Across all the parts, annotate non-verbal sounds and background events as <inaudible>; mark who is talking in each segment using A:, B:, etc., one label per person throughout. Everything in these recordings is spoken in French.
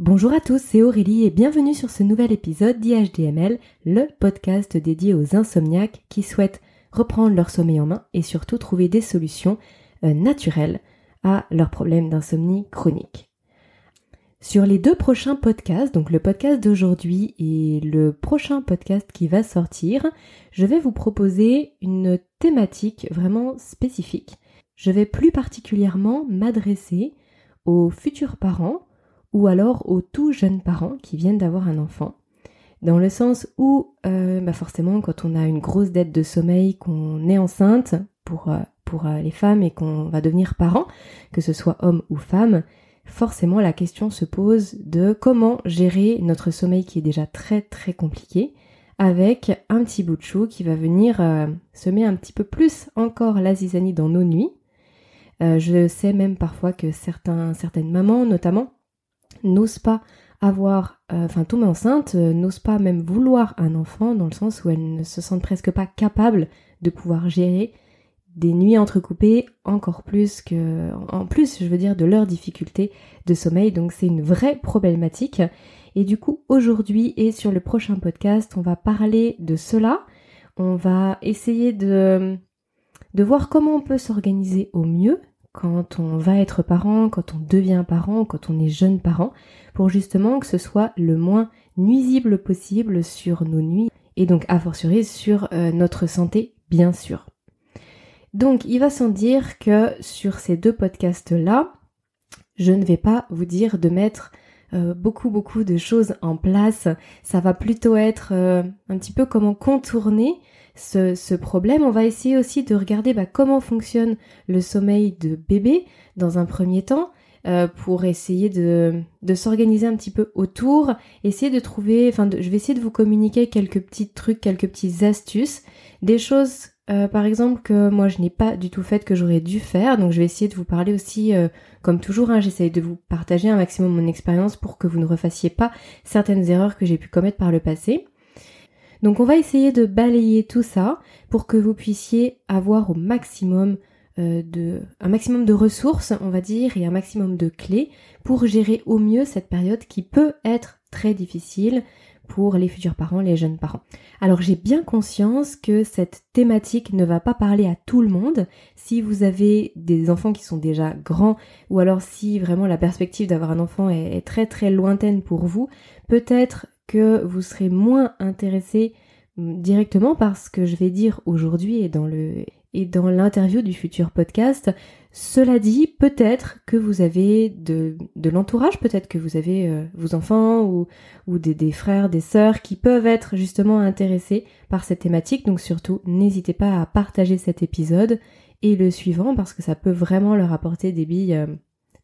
A: Bonjour à tous, c'est Aurélie et bienvenue sur ce nouvel épisode d'IHDML, le podcast dédié aux insomniaques qui souhaitent reprendre leur sommeil en main et surtout trouver des solutions euh, naturelles à leurs problèmes d'insomnie chronique. Sur les deux prochains podcasts, donc le podcast d'aujourd'hui et le prochain podcast qui va sortir, je vais vous proposer une thématique vraiment spécifique. Je vais plus particulièrement m'adresser aux futurs parents ou alors aux tout jeunes parents qui viennent d'avoir un enfant. Dans le sens où, euh, bah forcément, quand on a une grosse dette de sommeil, qu'on est enceinte pour, euh, pour euh, les femmes et qu'on va devenir parent, que ce soit homme ou femme, forcément la question se pose de comment gérer notre sommeil qui est déjà très très compliqué avec un petit bout de chou qui va venir semer un petit peu plus encore la zizanie dans nos nuits. je sais même parfois que certains, certaines mamans notamment n'osent pas avoir, euh, enfin tomber enceinte, euh, n'osent pas même vouloir un enfant dans le sens où elles ne se sentent presque pas capables de pouvoir gérer des nuits entrecoupées encore plus que, en plus je veux dire de leurs difficultés de sommeil, donc c'est une vraie problématique. Et du coup aujourd'hui et sur le prochain podcast on va parler de cela, on va essayer de voir comment on peut s'organiser au mieux quand on va être parent, quand on devient parent, quand on est jeune parent, pour justement que ce soit le moins nuisible possible sur nos nuits et donc a fortiori sur euh, notre santé bien sûr. Donc il va sans dire que sur ces deux podcasts-là, je ne vais pas vous dire de mettre euh, beaucoup beaucoup de choses en place. Ça va plutôt être euh, un petit peu comment contourner ce, problème, on va essayer aussi de regarder bah, comment fonctionne le sommeil de bébé dans un premier temps. Euh, pour essayer de, s'organiser un petit peu autour, essayer de trouver, enfin je vais essayer de vous communiquer quelques petits trucs, quelques petites astuces, des choses euh, par exemple que moi je n'ai pas du tout fait que j'aurais dû faire, donc je vais essayer de vous parler aussi, euh, comme toujours, hein, j'essaye de vous partager un maximum mon expérience pour que vous ne refassiez pas certaines erreurs que j'ai pu commettre par le passé. Donc on va essayer de balayer tout ça pour que vous puissiez avoir au maximum euh, de un maximum de ressources, on va dire, et un maximum de clés pour gérer au mieux cette période qui peut être très difficile pour les futurs parents, les jeunes parents. Alors j'ai bien conscience que cette thématique ne va pas parler à tout le monde. Si vous avez des enfants qui sont déjà grands, ou alors si vraiment la perspective d'avoir un enfant est très très lointaine pour vous, peut-être que vous serez moins intéressé hum, directement par ce que je vais dire aujourd'hui et dans le et dans l'interview du futur podcast. Cela dit, peut-être que vous avez de, de l'entourage, peut-être que vous avez euh, vos enfants ou, ou des, des, frères, des sœurs qui peuvent être justement intéressés par cette thématique. Donc surtout, n'hésitez pas à partager cet épisode et le suivant parce que ça peut vraiment leur apporter des billes euh,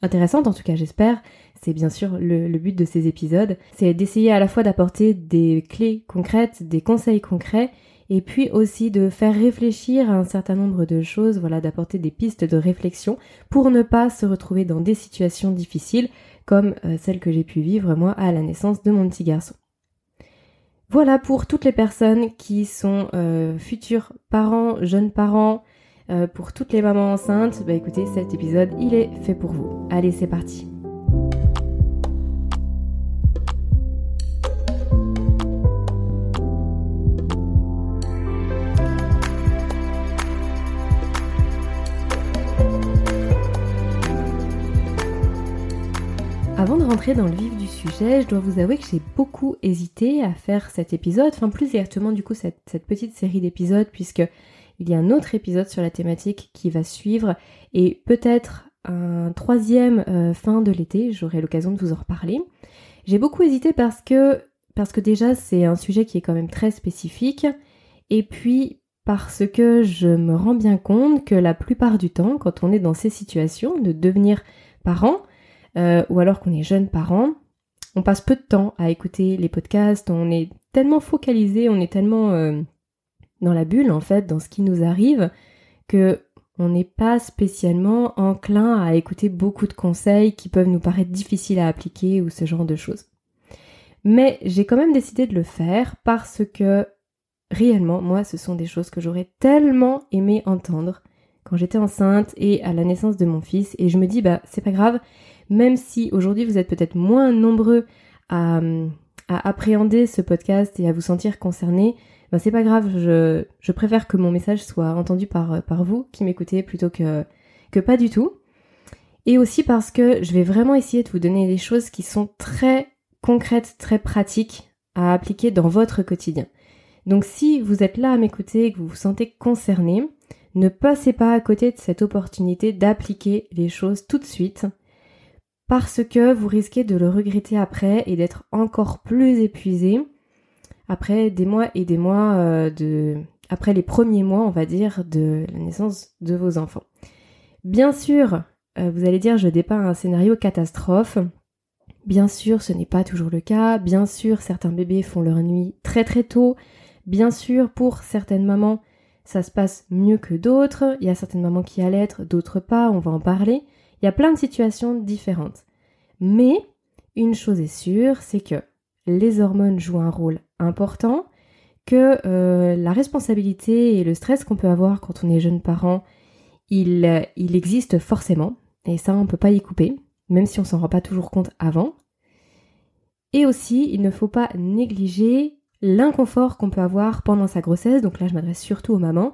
A: intéressante, en tout cas j'espère. C'est bien sûr le, but de ces épisodes. C'est d'essayer à la fois d'apporter des clés concrètes, des conseils concrets, et puis aussi de faire réfléchir à un certain nombre de choses, voilà, d'apporter des pistes de réflexion pour ne pas se retrouver dans des situations difficiles comme euh, celles que j'ai pu vivre moi à la naissance de mon petit garçon. Voilà pour toutes les personnes qui sont euh, futurs parents, jeunes parents, euh, pour toutes les mamans enceintes, bah écoutez, cet épisode, il est fait pour vous. Allez, c'est parti. Avant de rentrer dans le vif du sujet, je dois vous avouer que j'ai beaucoup hésité à faire cet épisode, enfin plus exactement du coup cette, petite série d'épisodes, puisque il y a un autre épisode sur la thématique qui va suivre et peut-être un troisième euh, fin de l'été, j'aurai l'occasion de vous en reparler. J'ai beaucoup hésité parce que parce que déjà c'est un sujet qui est quand même très spécifique et puis parce que je me rends bien compte que la plupart du temps quand on est dans ces situations de devenir parent euh, ou alors qu'on est jeune parent, on passe peu de temps à écouter les podcasts, on est tellement focalisé, on est tellement euh, dans la bulle en fait, dans ce qui nous arrive, que on n'est pas spécialement enclin à écouter beaucoup de conseils qui peuvent nous paraître difficiles à appliquer ou ce genre de choses. Mais j'ai quand même décidé de le faire parce que réellement, moi, ce sont des choses que j'aurais tellement aimé entendre quand j'étais enceinte et à la naissance de mon fils. Et je me dis, bah, c'est pas grave, Même si aujourd'hui vous êtes peut-être moins nombreux à, appréhender ce podcast et à vous sentir concerné, ben c'est pas grave, je, préfère que mon message soit entendu par, vous qui m'écoutez plutôt que pas du tout. Et aussi parce que je vais vraiment essayer de vous donner des choses qui sont très concrètes, très pratiques à appliquer dans votre quotidien. Donc si vous êtes là à m'écouter et que vous vous sentez concerné, ne passez pas à côté de cette opportunité d'appliquer les choses tout de suite parce que vous risquez de le regretter après et d'être encore plus épuisé après des mois et des mois euh, de après les premiers mois, on va dire, de la naissance de vos enfants. Bien sûr, euh, vous allez dire je dépeins un scénario catastrophe. Bien sûr, ce n'est pas toujours le cas. Bien sûr, certains bébés font leur nuit très très tôt. Bien sûr, pour certaines mamans, ça se passe mieux que d'autres. Il y a certaines mamans qui allaitent, d'autres pas, on va en parler. Il y a plein de situations différentes. Mais une chose est sûre, c'est que les hormones jouent un rôle important, que euh, la responsabilité et le stress qu'on peut avoir quand on est jeune parent, il, existe forcément, et ça on ne peut pas y couper, même si on s'en rend pas toujours compte avant. Et aussi, il ne faut pas négliger l'inconfort qu'on peut avoir pendant sa grossesse, donc là je m'adresse surtout aux mamans,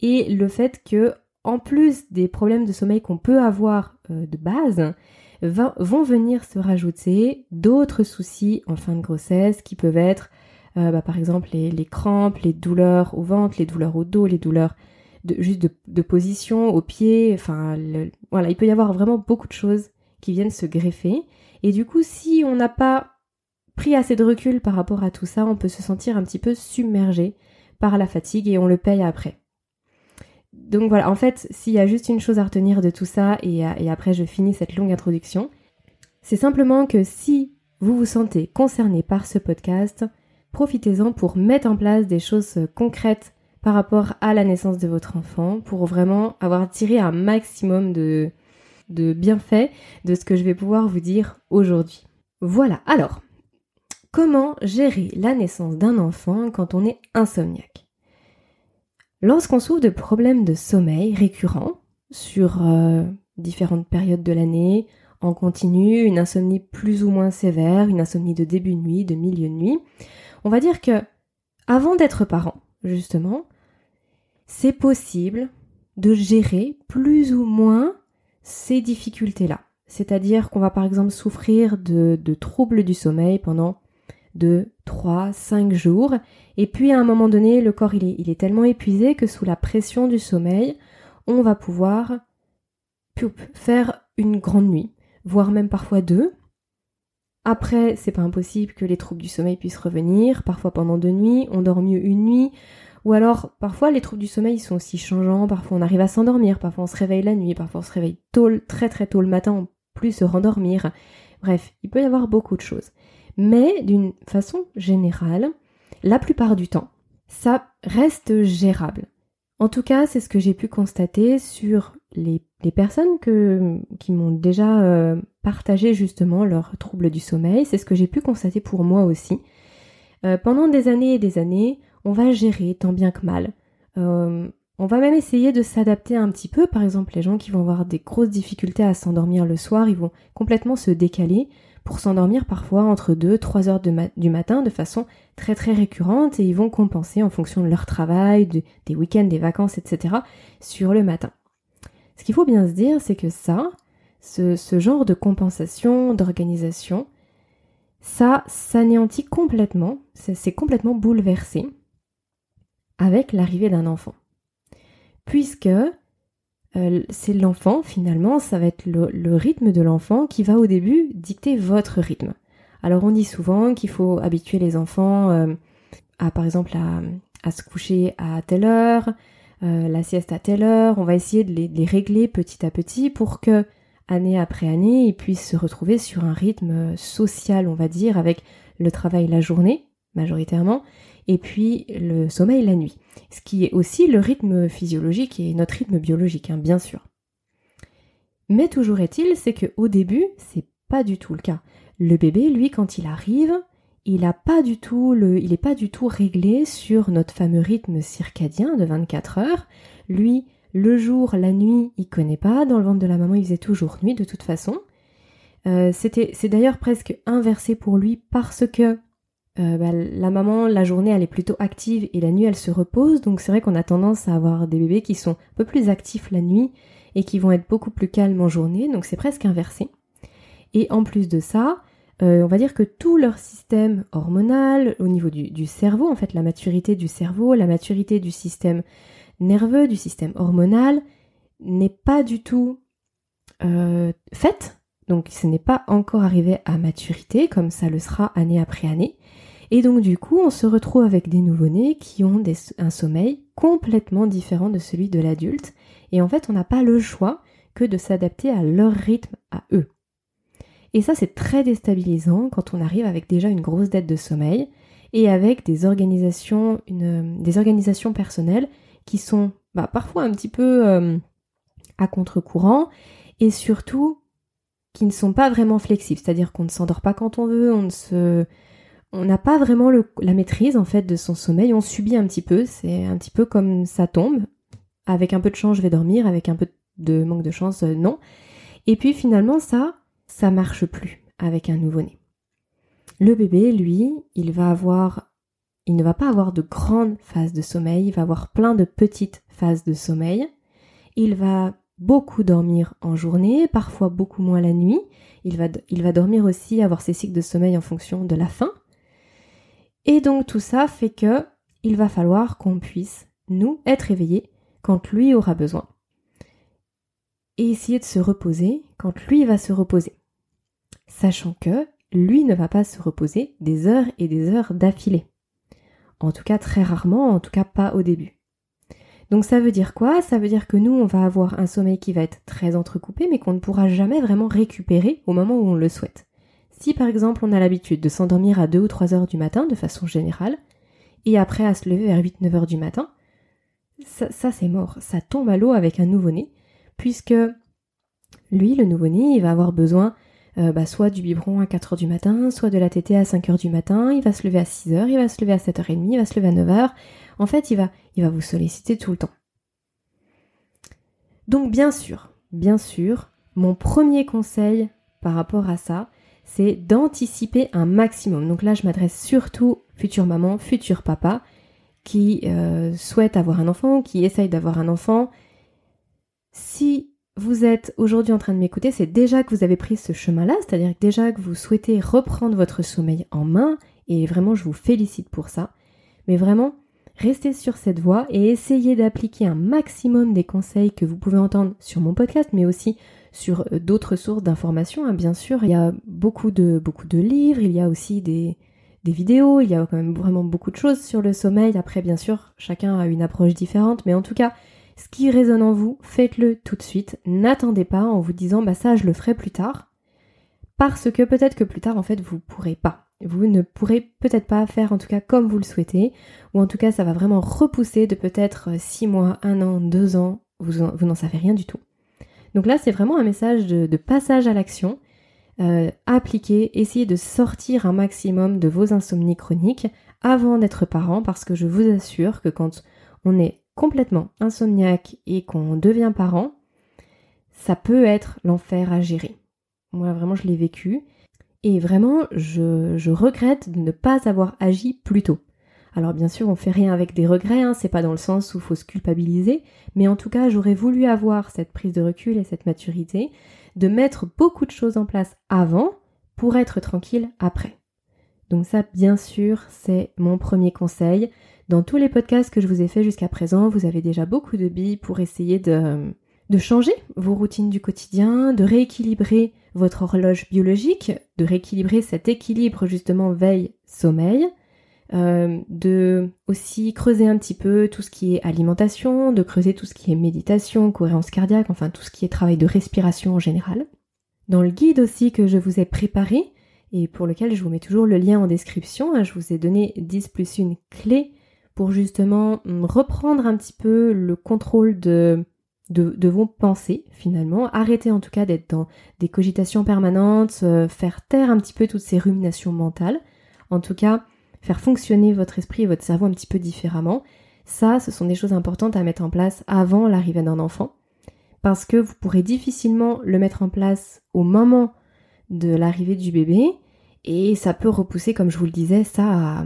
A: et le fait que, en plus des problèmes de sommeil qu'on peut avoir de base, vont venir se rajouter d'autres soucis en fin de grossesse qui peuvent être euh, bah, par exemple les, crampes, les douleurs au ventre, les douleurs au dos, les douleurs de, juste de, position au pied, enfin voilà, il peut y avoir vraiment beaucoup de choses qui viennent se greffer. Et du coup, si on n'a pas pris assez de recul par rapport à tout ça, on peut se sentir un petit peu submergé par la fatigue et on le paye après. Donc voilà, en fait, s'il y a juste une chose à retenir de tout ça, et, et après je finis cette longue introduction, c'est simplement que si vous vous sentez concerné par ce podcast, profitez-en pour mettre en place des choses concrètes par rapport à la naissance de votre enfant, pour vraiment avoir tiré un maximum de, de bienfaits de ce que je vais pouvoir vous dire aujourd'hui. Voilà, alors, comment gérer la naissance d'un enfant quand on est insomniaque? Lorsqu'on souffre de problèmes de sommeil récurrents sur euh, différentes périodes de l'année, en continu, une insomnie plus ou moins sévère, une insomnie de début de nuit, de milieu de nuit, on va dire que avant d'être parent, justement, c'est possible de gérer plus ou moins ces difficultés-là. C'est-à-dire qu'on va par exemple souffrir de, de troubles du sommeil pendant de 3, 5 jours. Et puis à un moment donné, le corps il est, tellement épuisé que sous la pression du sommeil, on va pouvoir faire une grande nuit, voire même parfois deux. Après, c'est pas impossible que les troubles du sommeil puissent revenir, parfois pendant deux nuits, on dort mieux une nuit, ou alors parfois les troubles du sommeil sont aussi changeants, parfois on arrive à s'endormir, parfois on se réveille la nuit, parfois on se réveille tôt, très très tôt le matin, plus se rendormir. Bref, il peut y avoir beaucoup de choses. Mais d'une façon générale, la plupart du temps, ça reste gérable. En tout cas, c'est ce que j'ai pu constater sur les, personnes qui m'ont déjà euh, partagé justement leurs troubles du sommeil. C'est ce que j'ai pu constater pour moi aussi. Euh, pendant des années et des années, on va gérer tant bien que mal. Euh, on va même essayer de s'adapter un petit peu. Par exemple, les gens qui vont avoir des grosses difficultés à s'endormir le soir, ils vont complètement se décaler pour s'endormir parfois entre 2 3 heures du matin de façon très très récurrente et ils vont compenser en fonction de leur travail, des week-ends, des vacances, etc. sur le matin. Ce qu'il faut bien se dire, c'est que ça, ce, ce genre de compensation, d'organisation, ça s'anéantit complètement, c'est complètement bouleversé avec l'arrivée d'un enfant. Puisque euh, c'est l'enfant, finalement, ça va être le, rythme de l'enfant qui va au début dicter votre rythme. Alors on dit souvent qu'il faut habituer les enfants euh, à, par exemple, à, se coucher à telle heure, euh, la sieste à telle heure. On va essayer de les, régler petit à petit pour que, année après année, ils puissent se retrouver sur un rythme social, on va dire, avec le travail la journée, majoritairement, et puis le sommeil la nuit. Ce qui est aussi le rythme physiologique et notre rythme biologique, hein, bien sûr. Mais toujours est-il, c'est qu'au début, c'est pas du tout le cas. Le bébé, lui, quand il arrive, il a pas du tout est pas du tout réglé sur notre fameux rythme circadien de 24 heures. Lui, le jour, la nuit, il connaît pas. Dans le ventre de la maman, il faisait toujours nuit de toute façon. Euh, c'est d'ailleurs presque inversé pour lui parce que euh, bah, la maman, la journée, elle est plutôt active et la nuit, elle se repose. Donc c'est vrai qu'on a tendance à avoir des bébés qui sont un peu plus actifs la nuit et qui vont être beaucoup plus calmes en journée. Donc c'est presque inversé. Et en plus de ça, euh, on va dire que tout leur système hormonal, au niveau du, cerveau, en fait, la maturité du cerveau, la maturité du système nerveux, du système hormonal, n'est pas du tout euh, faite. Donc ce n'est pas encore arrivé à maturité, comme ça le sera année après année. Et donc du coup, on se retrouve avec des nouveau-nés qui ont un sommeil complètement différent de celui de l'adulte. Et en fait, on n'a pas le choix que de s'adapter à leur rythme à eux. Et ça, c'est très déstabilisant quand on arrive avec déjà une grosse dette de sommeil et avec des organisations, des organisations personnelles qui sont bah, parfois un petit peu euh, à contre-courant et surtout qui ne sont pas vraiment flexibles. C'est-à-dire qu'on ne s'endort pas quand on veut, on n'a pas vraiment la maîtrise en fait de son sommeil, on subit un petit peu, c'est un petit peu comme ça tombe. Avec un peu de chance, je vais dormir, avec un peu de manque de chance, euh, non. Et puis finalement, ça, ça marche plus avec un nouveau-né. Le bébé, lui, il va avoir il ne va pas avoir de grandes phases de sommeil, il va avoir plein de petites phases de sommeil. Il va beaucoup dormir en journée, parfois beaucoup moins la nuit. Il va, dormir aussi, avoir ses cycles de sommeil en fonction de la faim. Et donc tout ça fait que il va falloir qu'on puisse, nous, être éveillés quand lui aura besoin. Et essayer de se reposer quand lui va se reposer sachant que lui ne va pas se reposer des heures et des heures d'affilée. En tout cas très rarement, en tout cas pas au début. Donc ça veut dire quoi? Ça veut dire que nous, on va avoir un sommeil qui va être très entrecoupé, mais qu'on ne pourra jamais vraiment récupérer au moment où on le souhaite. Si par exemple on a l'habitude de s'endormir à 2 ou 3 heures du matin de façon générale, et après à se lever vers 8-9 heures du matin, ça, c'est mort, ça tombe à l'eau avec un nouveau-né, puisque lui, le nouveau-né, il va avoir besoin euh, bah, soit du biberon à 4h du matin, soit de la tétée à 5h du matin, il va se lever à 6h, il va se lever à 7h30, il va se lever à 9h. En fait, il va, vous solliciter tout le temps. Donc bien sûr, bien sûr, mon premier conseil par rapport à ça, c'est d'anticiper un maximum. Donc là, je m'adresse surtout future maman, futur papa, qui euh, souhaite avoir un enfant, qui essaye d'avoir un enfant. Si vous êtes aujourd'hui en train de m'écouter, c'est déjà que vous avez pris ce chemin-là, c'est-à-dire déjà que vous souhaitez reprendre votre sommeil en main, et vraiment je vous félicite pour ça. Mais vraiment, restez sur cette voie et essayez d'appliquer un maximum des conseils que vous pouvez entendre sur mon podcast, mais aussi sur euh, d'autres sources d'informations. Hein. Bien sûr, il y a beaucoup de, livres, il y a aussi des, vidéos, il y a quand même vraiment beaucoup de choses sur le sommeil. Après, bien sûr, chacun a une approche différente, mais en tout cas, ce qui résonne en vous, faites-le tout de suite. N'attendez pas en vous disant bah ça je le ferai plus tard. Parce que peut-être que plus tard en fait vous pourrez pas. Vous ne pourrez peut-être pas faire en tout cas comme vous le souhaitez. Ou en tout cas ça va vraiment repousser de peut-être 6 mois, 1 an, 2 ans. Vous, n'en savez rien du tout. Donc là c'est vraiment un message de, passage à l'action. Euh, appliquez, essayez de sortir un maximum de vos insomnies chroniques avant d'être parent parce que je vous assure que quand on est complètement insomniaque et qu'on devient parent, ça peut être l'enfer à gérer. Moi, vraiment, je l'ai vécu. Et vraiment, je, regrette de ne pas avoir agi plus tôt. Alors bien sûr, on fait rien avec des regrets, hein, c'est pas dans le sens où faut se culpabiliser, mais en tout cas, j'aurais voulu avoir cette prise de recul et cette maturité, de mettre beaucoup de choses en place avant pour être tranquille après. Donc ça, bien sûr, c'est mon premier conseil. Dans tous les podcasts que je vous ai fait jusqu'à présent, vous avez déjà beaucoup de billes pour essayer de, de changer vos routines du quotidien, de rééquilibrer votre horloge biologique, de rééquilibrer cet équilibre justement veille-sommeil, euh, de aussi creuser un petit peu tout ce qui est alimentation, de creuser tout ce qui est méditation, cohérence cardiaque, enfin tout ce qui est travail de respiration en général. Dans le guide aussi que je vous ai préparé, et pour lequel je vous mets toujours le lien en description, hein, je vous ai donné 10 plus une clé pour justement reprendre un petit peu le contrôle de, de, vos pensées finalement, arrêter en tout cas d'être dans des cogitations permanentes, euh, faire taire un petit peu toutes ces ruminations mentales, en tout cas faire fonctionner votre esprit et votre cerveau un petit peu différemment. Ça, ce sont des choses importantes à mettre en place avant l'arrivée d'un enfant, parce que vous pourrez difficilement le mettre en place au moment de l'arrivée du bébé. Et ça peut repousser, comme je vous le disais, ça à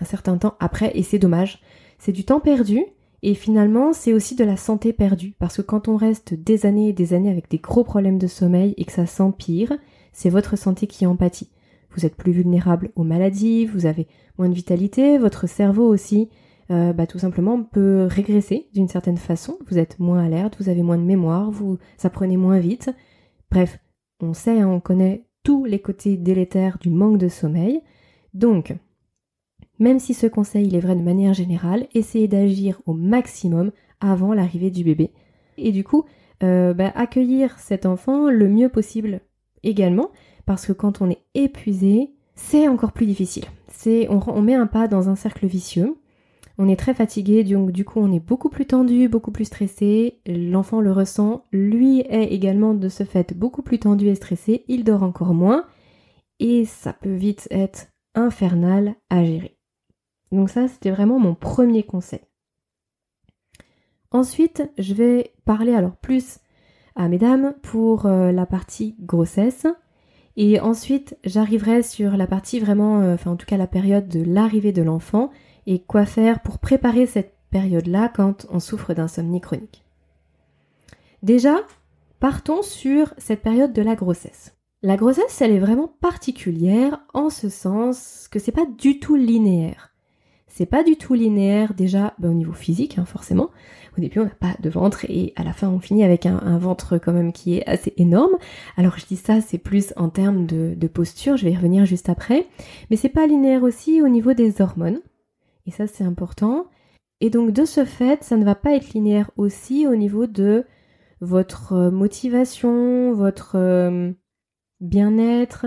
A: un certain temps après. Et c'est dommage. C'est du temps perdu et finalement c'est aussi de la santé perdue parce que quand on reste des années et des années avec des gros problèmes de sommeil et que ça s'empire, c'est votre santé qui en pâtit. Vous êtes plus vulnérable aux maladies, vous avez moins de vitalité, votre cerveau aussi euh, bah, tout simplement peut régresser d'une certaine façon. Vous êtes moins alerte, vous avez moins de mémoire, vous apprenez moins vite. Bref, on sait, hein, on connaît tous les côtés délétères du manque de sommeil. Donc, même si ce conseil est vrai de manière générale, essayez d'agir au maximum avant l'arrivée du bébé. Et du coup, euh, bah, accueillir cet enfant le mieux possible également, parce que quand on est épuisé, c'est encore plus difficile. C'est on, on met un pas dans un cercle vicieux on est très fatigué, donc du coup on est beaucoup plus tendu, beaucoup plus stressé, l'enfant le ressent, lui est également de ce fait beaucoup plus tendu et stressé, il dort encore moins, et ça peut vite être infernal à gérer. Donc ça c'était vraiment mon premier conseil. Ensuite, je vais parler alors plus à mesdames pour euh, la partie grossesse. Et ensuite, j'arriverai sur la partie vraiment, euh, enfin en tout cas la période de l'arrivée de l'enfant et quoi faire pour préparer cette période-là quand on souffre d'insomnie chronique. Déjà, partons sur cette période de la grossesse. La grossesse, elle est vraiment particulière en ce sens que c'est pas du tout linéaire. C'est pas du tout linéaire déjà ben, au niveau physique, hein, forcément. Au début, on n'a pas de ventre et à la fin, on finit avec un, ventre quand même qui est assez énorme. Alors, je dis ça, c'est plus en termes de, de posture. Je vais y revenir juste après. Mais c'est pas linéaire aussi au niveau des hormones. Et ça, c'est important. Et donc, de ce fait, ça ne va pas être linéaire aussi au niveau de votre euh, motivation, votre euh, bien-être,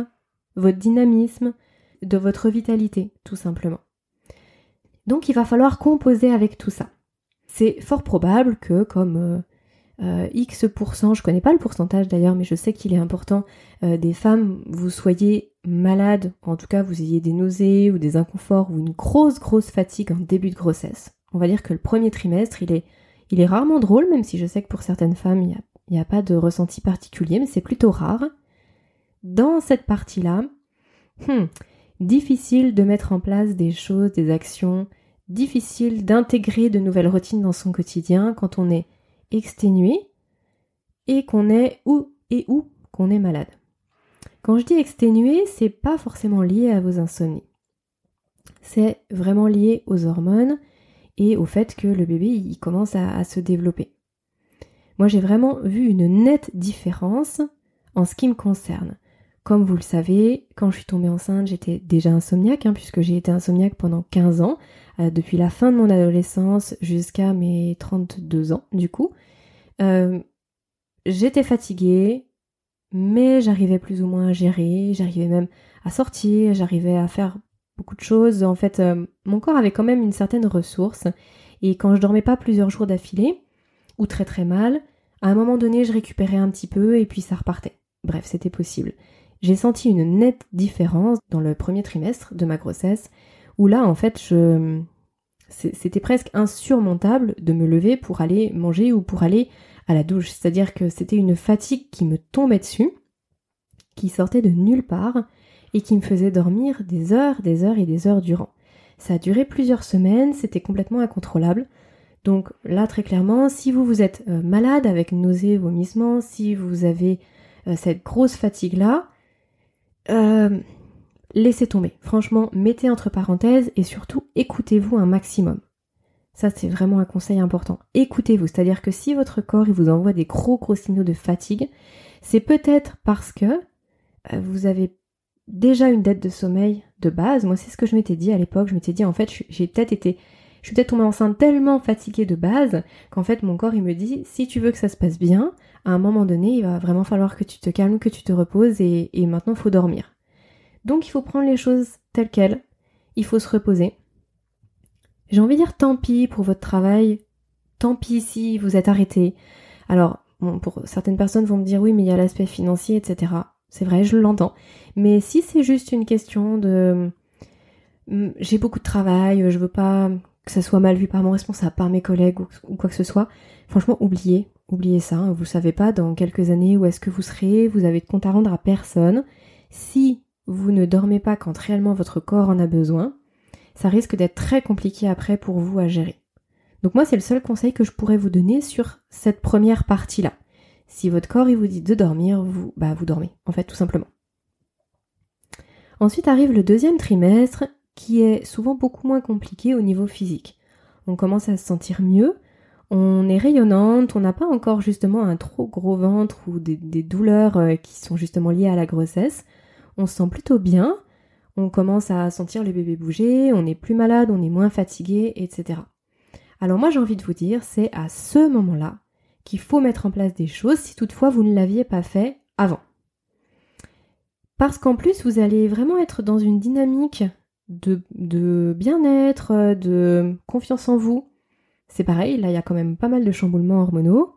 A: votre dynamisme, de votre vitalité, tout simplement. Donc, il va falloir composer avec tout ça. C'est fort probable que, comme euh, X je connais pas le pourcentage d'ailleurs, mais je sais qu'il est important, des femmes, vous soyez malade, en tout cas vous ayez des nausées ou des inconforts ou une grosse grosse fatigue en début de grossesse. On va dire que le premier trimestre, il est, rarement drôle, même si je sais que pour certaines femmes, il n'y a, a, pas de ressenti particulier, mais c'est plutôt rare. Dans cette partie-là, hmm, difficile de mettre en place des choses, des actions, difficile d'intégrer de nouvelles routines dans son quotidien quand on est exténué et qu'on est où et où qu'on est malade. Quand je dis exténué, c'est pas forcément lié à vos insomnies. C'est vraiment lié aux hormones et au fait que le bébé commence à, se développer. Moi j'ai vraiment vu une nette différence en ce qui me concerne. Comme vous le savez, quand je suis tombée enceinte, j'étais déjà insomniaque, hein, puisque j'ai été insomniaque pendant 15 ans, euh, depuis la fin de mon adolescence jusqu'à mes 32 ans, du coup. Euh, j'étais fatiguée, mais j'arrivais plus ou moins à gérer, j'arrivais même à sortir, j'arrivais à faire beaucoup de choses. En fait, euh, mon corps avait quand même une certaine ressource. Et quand je dormais pas plusieurs jours d'affilée, ou très très mal, à un moment donné, je récupérais un petit peu et puis ça repartait. Bref, c'était possible. J'ai senti une nette différence dans le premier trimestre de ma grossesse, où là, en fait, je... c'était presque insurmontable de me lever pour aller manger ou pour aller à la douche. C'est-à-dire que c'était une fatigue qui me tombait dessus, qui sortait de nulle part et qui me faisait dormir des heures, des heures et des heures durant. Ça a duré plusieurs semaines, c'était complètement incontrôlable. Donc là, très clairement, si vous vous êtes euh, malade avec nausées, vomissements, si vous avez euh, cette grosse fatigue-là, euh, laissez tomber. Franchement, mettez entre parenthèses et surtout écoutez-vous un maximum. Ça, c'est vraiment un conseil important. Écoutez-vous, c'est-à-dire que si votre corps vous envoie des gros gros signaux de fatigue, c'est peut-être parce que euh, vous avez déjà une dette de sommeil de base. Moi, c'est ce que je m'étais dit à l'époque. Je m'étais dit, en fait, j'ai peut-être été, je suis peut-être tombée enceinte tellement fatiguée de base qu'en fait, mon corps, il me dit, si tu veux que ça se passe bien, à un moment donné, il va vraiment falloir que tu te calmes, que tu te reposes et, maintenant, il faut dormir. Donc, il faut prendre les choses telles quelles. Il faut se reposer. J'ai envie de dire tant pis pour votre travail, tant pis si vous êtes arrêté. Alors, pour certaines personnes vont me dire oui, mais il y a l'aspect financier, etc. C'est vrai, je l'entends. Mais si c'est juste une question de hum, j'ai beaucoup de travail, je veux pas que ça soit mal vu par mon responsable, par mes collègues ou, quoi que ce soit, franchement, oubliez, oubliez ça. Vous savez pas dans quelques années où est-ce que vous serez, vous avez de compte à rendre à personne. si vous ne dormez pas quand réellement votre corps en a besoin, ça risque d'être très compliqué après pour vous à gérer. Donc moi, c'est le seul conseil que je pourrais vous donner sur cette première partie-là. Si votre corps vous dit de dormir, bah, vous dormez, en fait, tout simplement. Ensuite arrive le deuxième trimestre, qui est souvent beaucoup moins compliqué au niveau physique. On commence à se sentir mieux, on est rayonnante, on n'a pas encore justement un trop gros ventre ou des, douleurs euh, qui sont justement liées à la grossesse. On se sent plutôt bien, on commence à sentir le bébé bouger, on est plus malade, on est moins fatigué, etc. Alors moi j'ai envie de vous dire, c'est à ce moment-là qu'il faut mettre en place des choses si toutefois vous ne l'aviez pas fait avant. Parce qu'en plus vous allez vraiment être dans une dynamique de, de bien-être, de confiance en vous. C'est pareil, là il y a quand même pas mal de chamboulements hormonaux.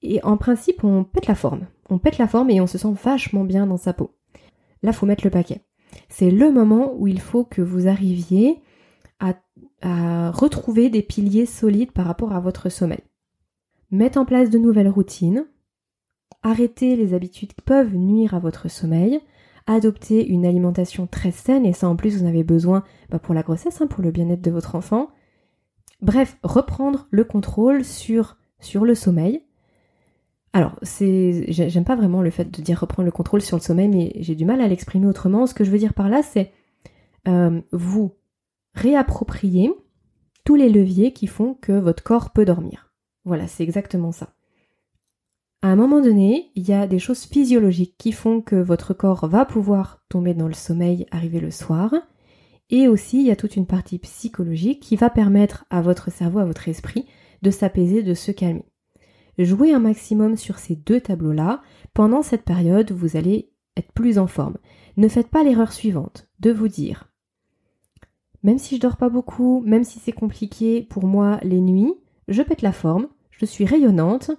A: Et en principe on pète la forme. On pète la forme et on se sent vachement bien dans sa peau. Là faut mettre le paquet. C'est le moment où il faut que vous arriviez à, retrouver des piliers solides par rapport à votre sommeil. Mettre en place de nouvelles routines, arrêter les habitudes qui peuvent nuire à votre sommeil, adopter une alimentation très saine, et ça en plus vous en avez besoin bah, pour la grossesse, hein, pour le bien-être de votre enfant. Bref, reprendre le contrôle sur, sur le sommeil. Alors, j'aime pas vraiment le fait de dire reprendre le contrôle sur le sommeil, mais j'ai du mal à l'exprimer autrement. Ce que je veux dire par là, c'est euh, vous réapproprier tous les leviers qui font que votre corps peut dormir. Voilà, c'est exactement ça. À un moment donné, il y a des choses physiologiques qui font que votre corps va pouvoir tomber dans le sommeil, arriver le soir. Et aussi, il y a toute une partie psychologique qui va permettre à votre cerveau, à votre esprit, de s'apaiser, de se calmer. Jouez un maximum sur ces deux tableaux-là. Pendant cette période, vous allez être plus en forme. Ne faites pas l'erreur suivante, de vous dire même si je dors pas beaucoup, même si c'est compliqué pour moi les nuits, je pète la forme, je suis rayonnante,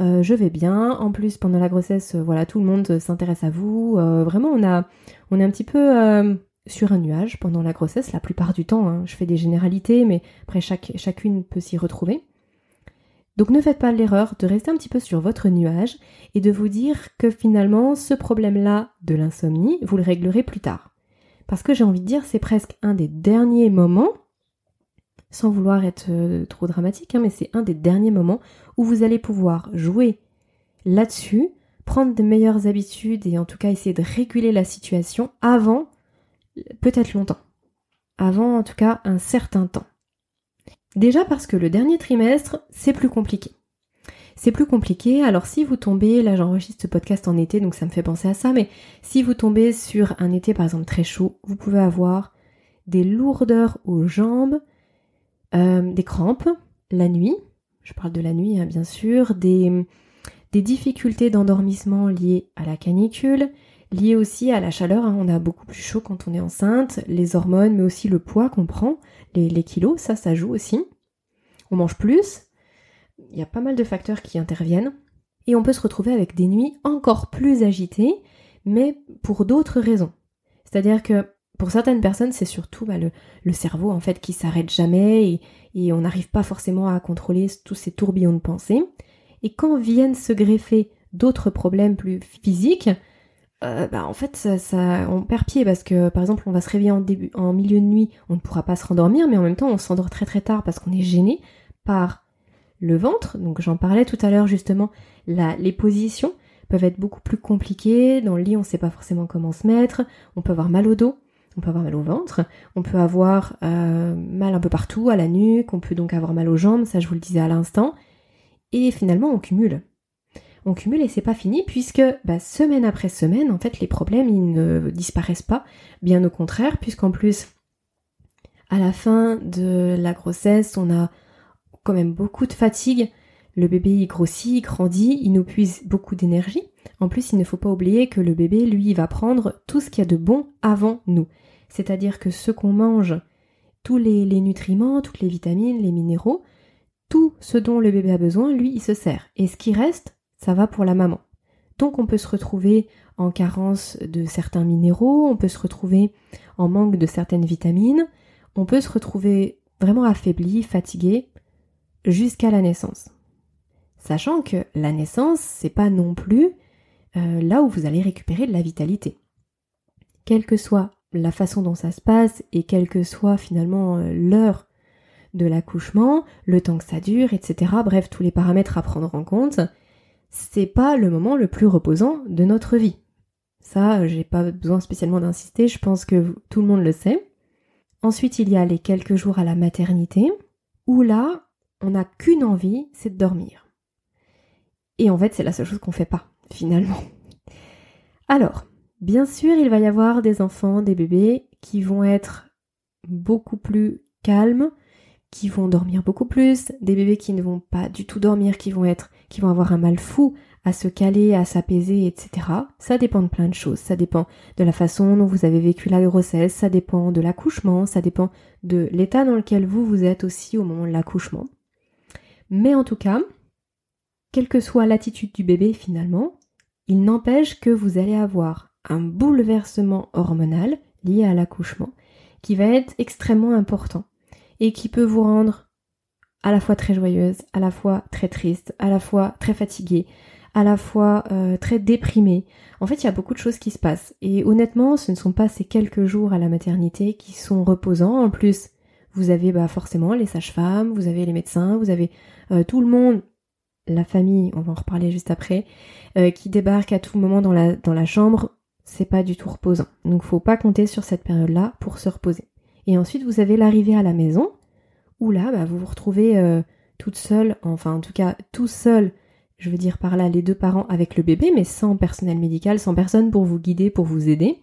A: euh, je vais bien. En plus, pendant la grossesse, euh, voilà, tout le monde s'intéresse à vous. Euh, vraiment, on a, on est un petit peu sur un nuage pendant la grossesse, la plupart du temps. Hein. Je fais des généralités, mais après chaque, chacune peut s'y retrouver. Donc ne faites pas l'erreur de rester un petit peu sur votre nuage et de vous dire que finalement ce problème-là de l'insomnie, vous le réglerez plus tard. Parce que j'ai envie de dire, c'est presque un des derniers moments, sans vouloir être euh, trop dramatique, hein, mais c'est un des derniers moments où vous allez pouvoir jouer là-dessus, prendre de meilleures habitudes et en tout cas essayer de réguler la situation avant peut-être longtemps. Avant en tout cas un certain temps. Déjà parce que le dernier trimestre, c'est plus compliqué c'est plus compliqué. Alors si vous tombez, là j'enregistre ce podcast en été, donc ça me fait penser à ça, mais si vous tombez sur un été par exemple très chaud, vous pouvez avoir des lourdeurs aux jambes, euh, des crampes la nuit, je parle de la nuit hein, bien sûr, des, des difficultés d'endormissement liées à la canicule, liées aussi à la chaleur, hein. on a beaucoup plus chaud quand on est enceinte, les hormones, mais aussi le poids qu'on prend, les, kilos, ça ça joue aussi. On mange plus, il y a pas mal de facteurs qui interviennent. Et on peut se retrouver avec des nuits encore plus agitées, mais pour d'autres raisons. C'est-à-dire que pour certaines personnes, c'est surtout bah, le, cerveau en fait qui s'arrête jamais et, on n'arrive pas forcément à contrôler tous ces tourbillons de pensée. Et quand viennent se greffer d'autres problèmes plus physiques, euh, bah, en fait ça, on perd pied parce que par exemple on va se réveiller en, début, en milieu de nuit, on ne pourra pas se rendormir, mais en même temps on s'endort très très tard parce qu'on est gêné par le ventre. Donc j'en parlais tout à l'heure justement, les positions peuvent être beaucoup plus compliquées. Dans le lit, on ne sait pas forcément comment se mettre. On peut avoir mal au dos, on peut avoir mal au ventre, on peut avoir euh, mal un peu partout, à la nuque, on peut donc avoir mal aux jambes, ça je vous le disais à l'instant. Et finalement, on cumule. On cumule et c'est pas fini puisque bah, semaine après semaine, en fait, les problèmes ils ne disparaissent pas. Bien au contraire, puisqu'en plus, à la fin de la grossesse, on a quand même beaucoup de fatigue. Le bébé il grossit, il grandit, il nous puise beaucoup d'énergie. En plus, il ne faut pas oublier que le bébé, lui, va prendre tout ce qu'il y a de bon avant nous. C'est-à-dire que ce qu'on mange, tous les, les, nutriments, toutes les vitamines, les minéraux, tout ce dont le bébé a besoin, lui, il se sert. Et ce qui reste, ça va pour la maman. Donc on peut se retrouver en carence de certains minéraux, on peut se retrouver en manque de certaines vitamines, on peut se retrouver vraiment affaibli, fatigué, jusqu'à la naissance. Sachant que la naissance, c'est pas non plus euh, là où vous allez récupérer de la vitalité. quelle que soit la façon dont ça se passe et quelle que soit finalement euh, l'heure de l'accouchement, le temps que ça dure, etc. Bref, tous les paramètres à prendre en compte, c'est pas le moment le plus reposant de notre vie. Ça, j'ai pas besoin spécialement d'insister, je pense que tout le monde le sait. Ensuite, il y a les quelques jours à la maternité, où là, on n'a qu'une envie, c'est de dormir. Et en fait, c'est la seule chose qu'on fait pas, finalement. Alors, bien sûr, il va y avoir des enfants, des bébés qui vont être beaucoup plus calmes, qui vont dormir beaucoup plus, des bébés qui ne vont pas du tout dormir, qui vont être, qui vont avoir un mal fou à se caler, à s'apaiser, etc. Ça dépend de plein de choses. Ça dépend de la façon dont vous avez vécu la grossesse, ça dépend de l'accouchement, ça dépend de l'état dans lequel vous vous êtes aussi au moment de l'accouchement. Mais en tout cas, quelle que soit l'attitude du bébé finalement, il n'empêche que vous allez avoir un bouleversement hormonal lié à l'accouchement qui va être extrêmement important et qui peut vous rendre à la fois très joyeuse, à la fois très triste, à la fois très fatiguée, à la fois euh, très déprimée. En fait, il y a beaucoup de choses qui se passent. Et honnêtement, ce ne sont pas ces quelques jours à la maternité qui sont reposants. En plus, vous avez bah, forcément les sages-femmes, vous avez les médecins, vous avez euh, tout le monde, la famille, on va en reparler juste après, euh, qui débarque à tout moment dans la, dans la chambre. C'est pas du tout reposant. Donc faut pas compter sur cette période-là pour se reposer. Et ensuite, vous avez l'arrivée à la maison, où là, bah, vous vous retrouvez euh, toute seule, enfin en tout cas tout seul, je veux dire par là les deux parents avec le bébé, mais sans personnel médical, sans personne pour vous guider, pour vous aider.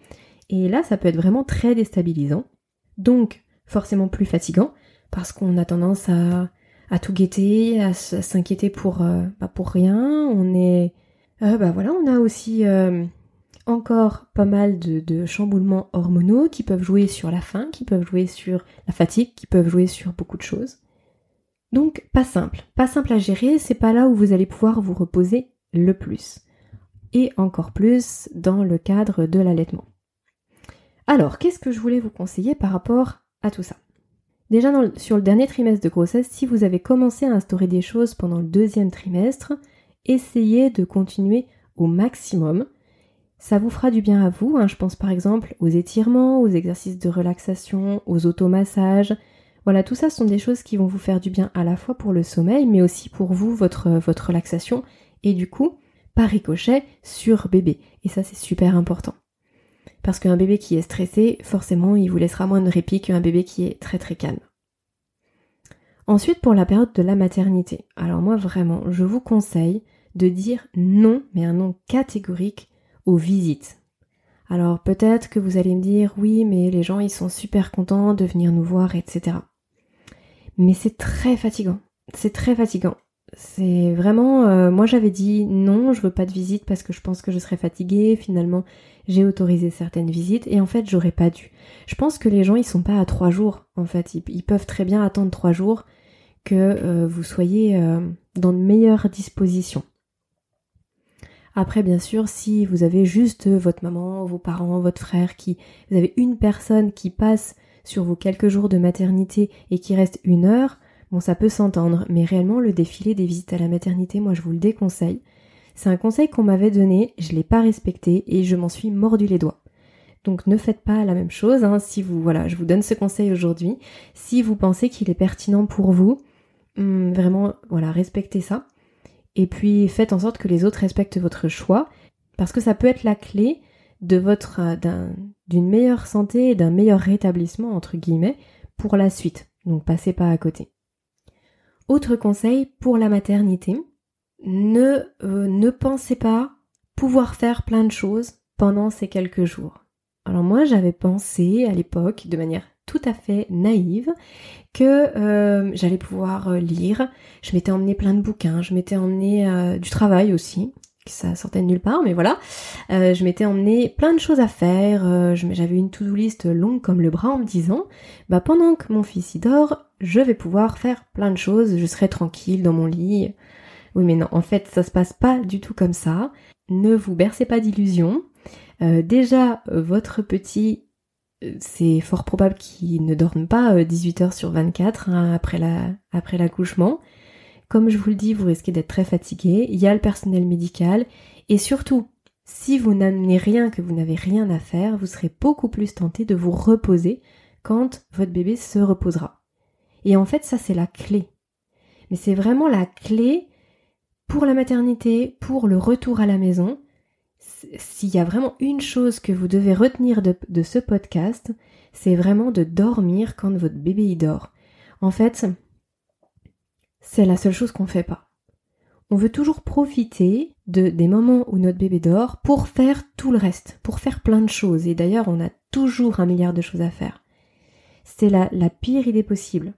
A: Et là, ça peut être vraiment très déstabilisant. Donc, forcément plus fatigant, parce qu'on a tendance à, à tout guetter, à s'inquiéter pour, euh, bah, pour rien. On est... Euh, bah voilà, on a aussi encore pas mal de, chamboulements hormonaux qui peuvent jouer sur la faim, qui peuvent jouer sur la fatigue, qui peuvent jouer sur beaucoup de choses. Donc pas simple, pas simple à gérer, c'est pas là où vous allez pouvoir vous reposer le plus. Et encore plus dans le cadre de l'allaitement. Alors, qu'est-ce que je voulais vous conseiller par rapport à tout ça? Déjà sur le dernier trimestre de grossesse, si vous avez commencé à instaurer des choses pendant le deuxième trimestre, essayez de continuer au maximum ça vous fera du bien à vous. Hein. Je pense par exemple aux étirements, aux exercices de relaxation, aux automassages. Voilà, tout ça sont des choses qui vont vous faire du bien à la fois pour le sommeil, mais aussi pour vous, votre, votre relaxation, et du coup, par ricochet, sur bébé. Et ça, c'est super important. Parce qu'un bébé qui est stressé, forcément, il vous laissera moins de répit qu'un bébé qui est très très calme. Ensuite, pour la période de la maternité. Alors moi, vraiment, je vous conseille de dire non, mais un non catégorique aux visites. Alors peut-être que vous allez me dire oui mais les gens ils sont super contents de venir nous voir etc. Mais c'est très fatigant. C'est très fatigant. C'est vraiment euh, moi j'avais dit non je veux pas de visite parce que je pense que je serais fatiguée. Finalement j'ai autorisé certaines visites et en fait j'aurais pas dû. Je pense que les gens ils sont pas à trois jours en fait. Ils, peuvent très bien attendre trois jours que euh, vous soyez euh, dans de meilleures dispositions. Après, bien sûr, si vous avez juste votre maman, vos parents, votre frère, qui, vous avez une personne qui passe sur vos quelques jours de maternité et qui reste une heure, bon, ça peut s'entendre, mais réellement, le défilé des visites à la maternité, moi, je vous le déconseille. C'est un conseil qu'on m'avait donné, je l'ai pas respecté et je m'en suis mordu les doigts. Donc ne faites pas la même chose. Hein, si vous, voilà, je vous donne ce conseil aujourd'hui. Si vous pensez qu'il est pertinent pour vous, hum, vraiment, voilà, respectez ça. Et puis faites en sorte que les autres respectent votre choix, parce que ça peut être la clé de votre euh, d'une meilleure santé et d'un meilleur rétablissement entre guillemets pour la suite. Donc passez pas à côté. Autre conseil pour la maternité, ne euh, ne pensez pas pouvoir faire plein de choses pendant ces quelques jours. Alors moi j'avais pensé à l'époque de manière tout à fait naïve que euh, j'allais pouvoir euh, lire. Je m'étais emmené plein de bouquins, je m'étais emmené euh, du travail aussi, ça sortait de nulle part, mais voilà. je m'étais emmené plein de choses à faire. J'avais une to-do list longue comme le bras en me disant, bah pendant que mon fils y dort, je vais pouvoir faire plein de choses. Je serai tranquille dans mon lit. Oui, mais non, en fait, ça se passe pas du tout comme ça. Ne vous bercez pas d'illusions. déjà, votre petit c'est fort probable qu'ils ne dorment pas 18 euh, heures sur 24 hein, après après l'accouchement. Comme je vous le dis, vous risquez d'être très fatigué. Il y a le personnel médical et surtout, si vous n'amenez rien, que vous n'avez rien à faire, vous serez beaucoup plus tenté de vous reposer quand votre bébé se reposera. Et en fait, ça, c'est la clé. Mais c'est vraiment la clé pour la maternité, pour le retour à la maison. S'il y a vraiment une chose que vous devez retenir de, ce podcast, c'est vraiment de dormir quand votre bébé y dort. En fait, c'est la seule chose qu'on ne fait pas. On veut toujours profiter de, des moments où notre bébé dort pour faire tout le reste, pour faire plein de choses. Et d'ailleurs, on a toujours un milliard de choses à faire. C'est la pire idée possible.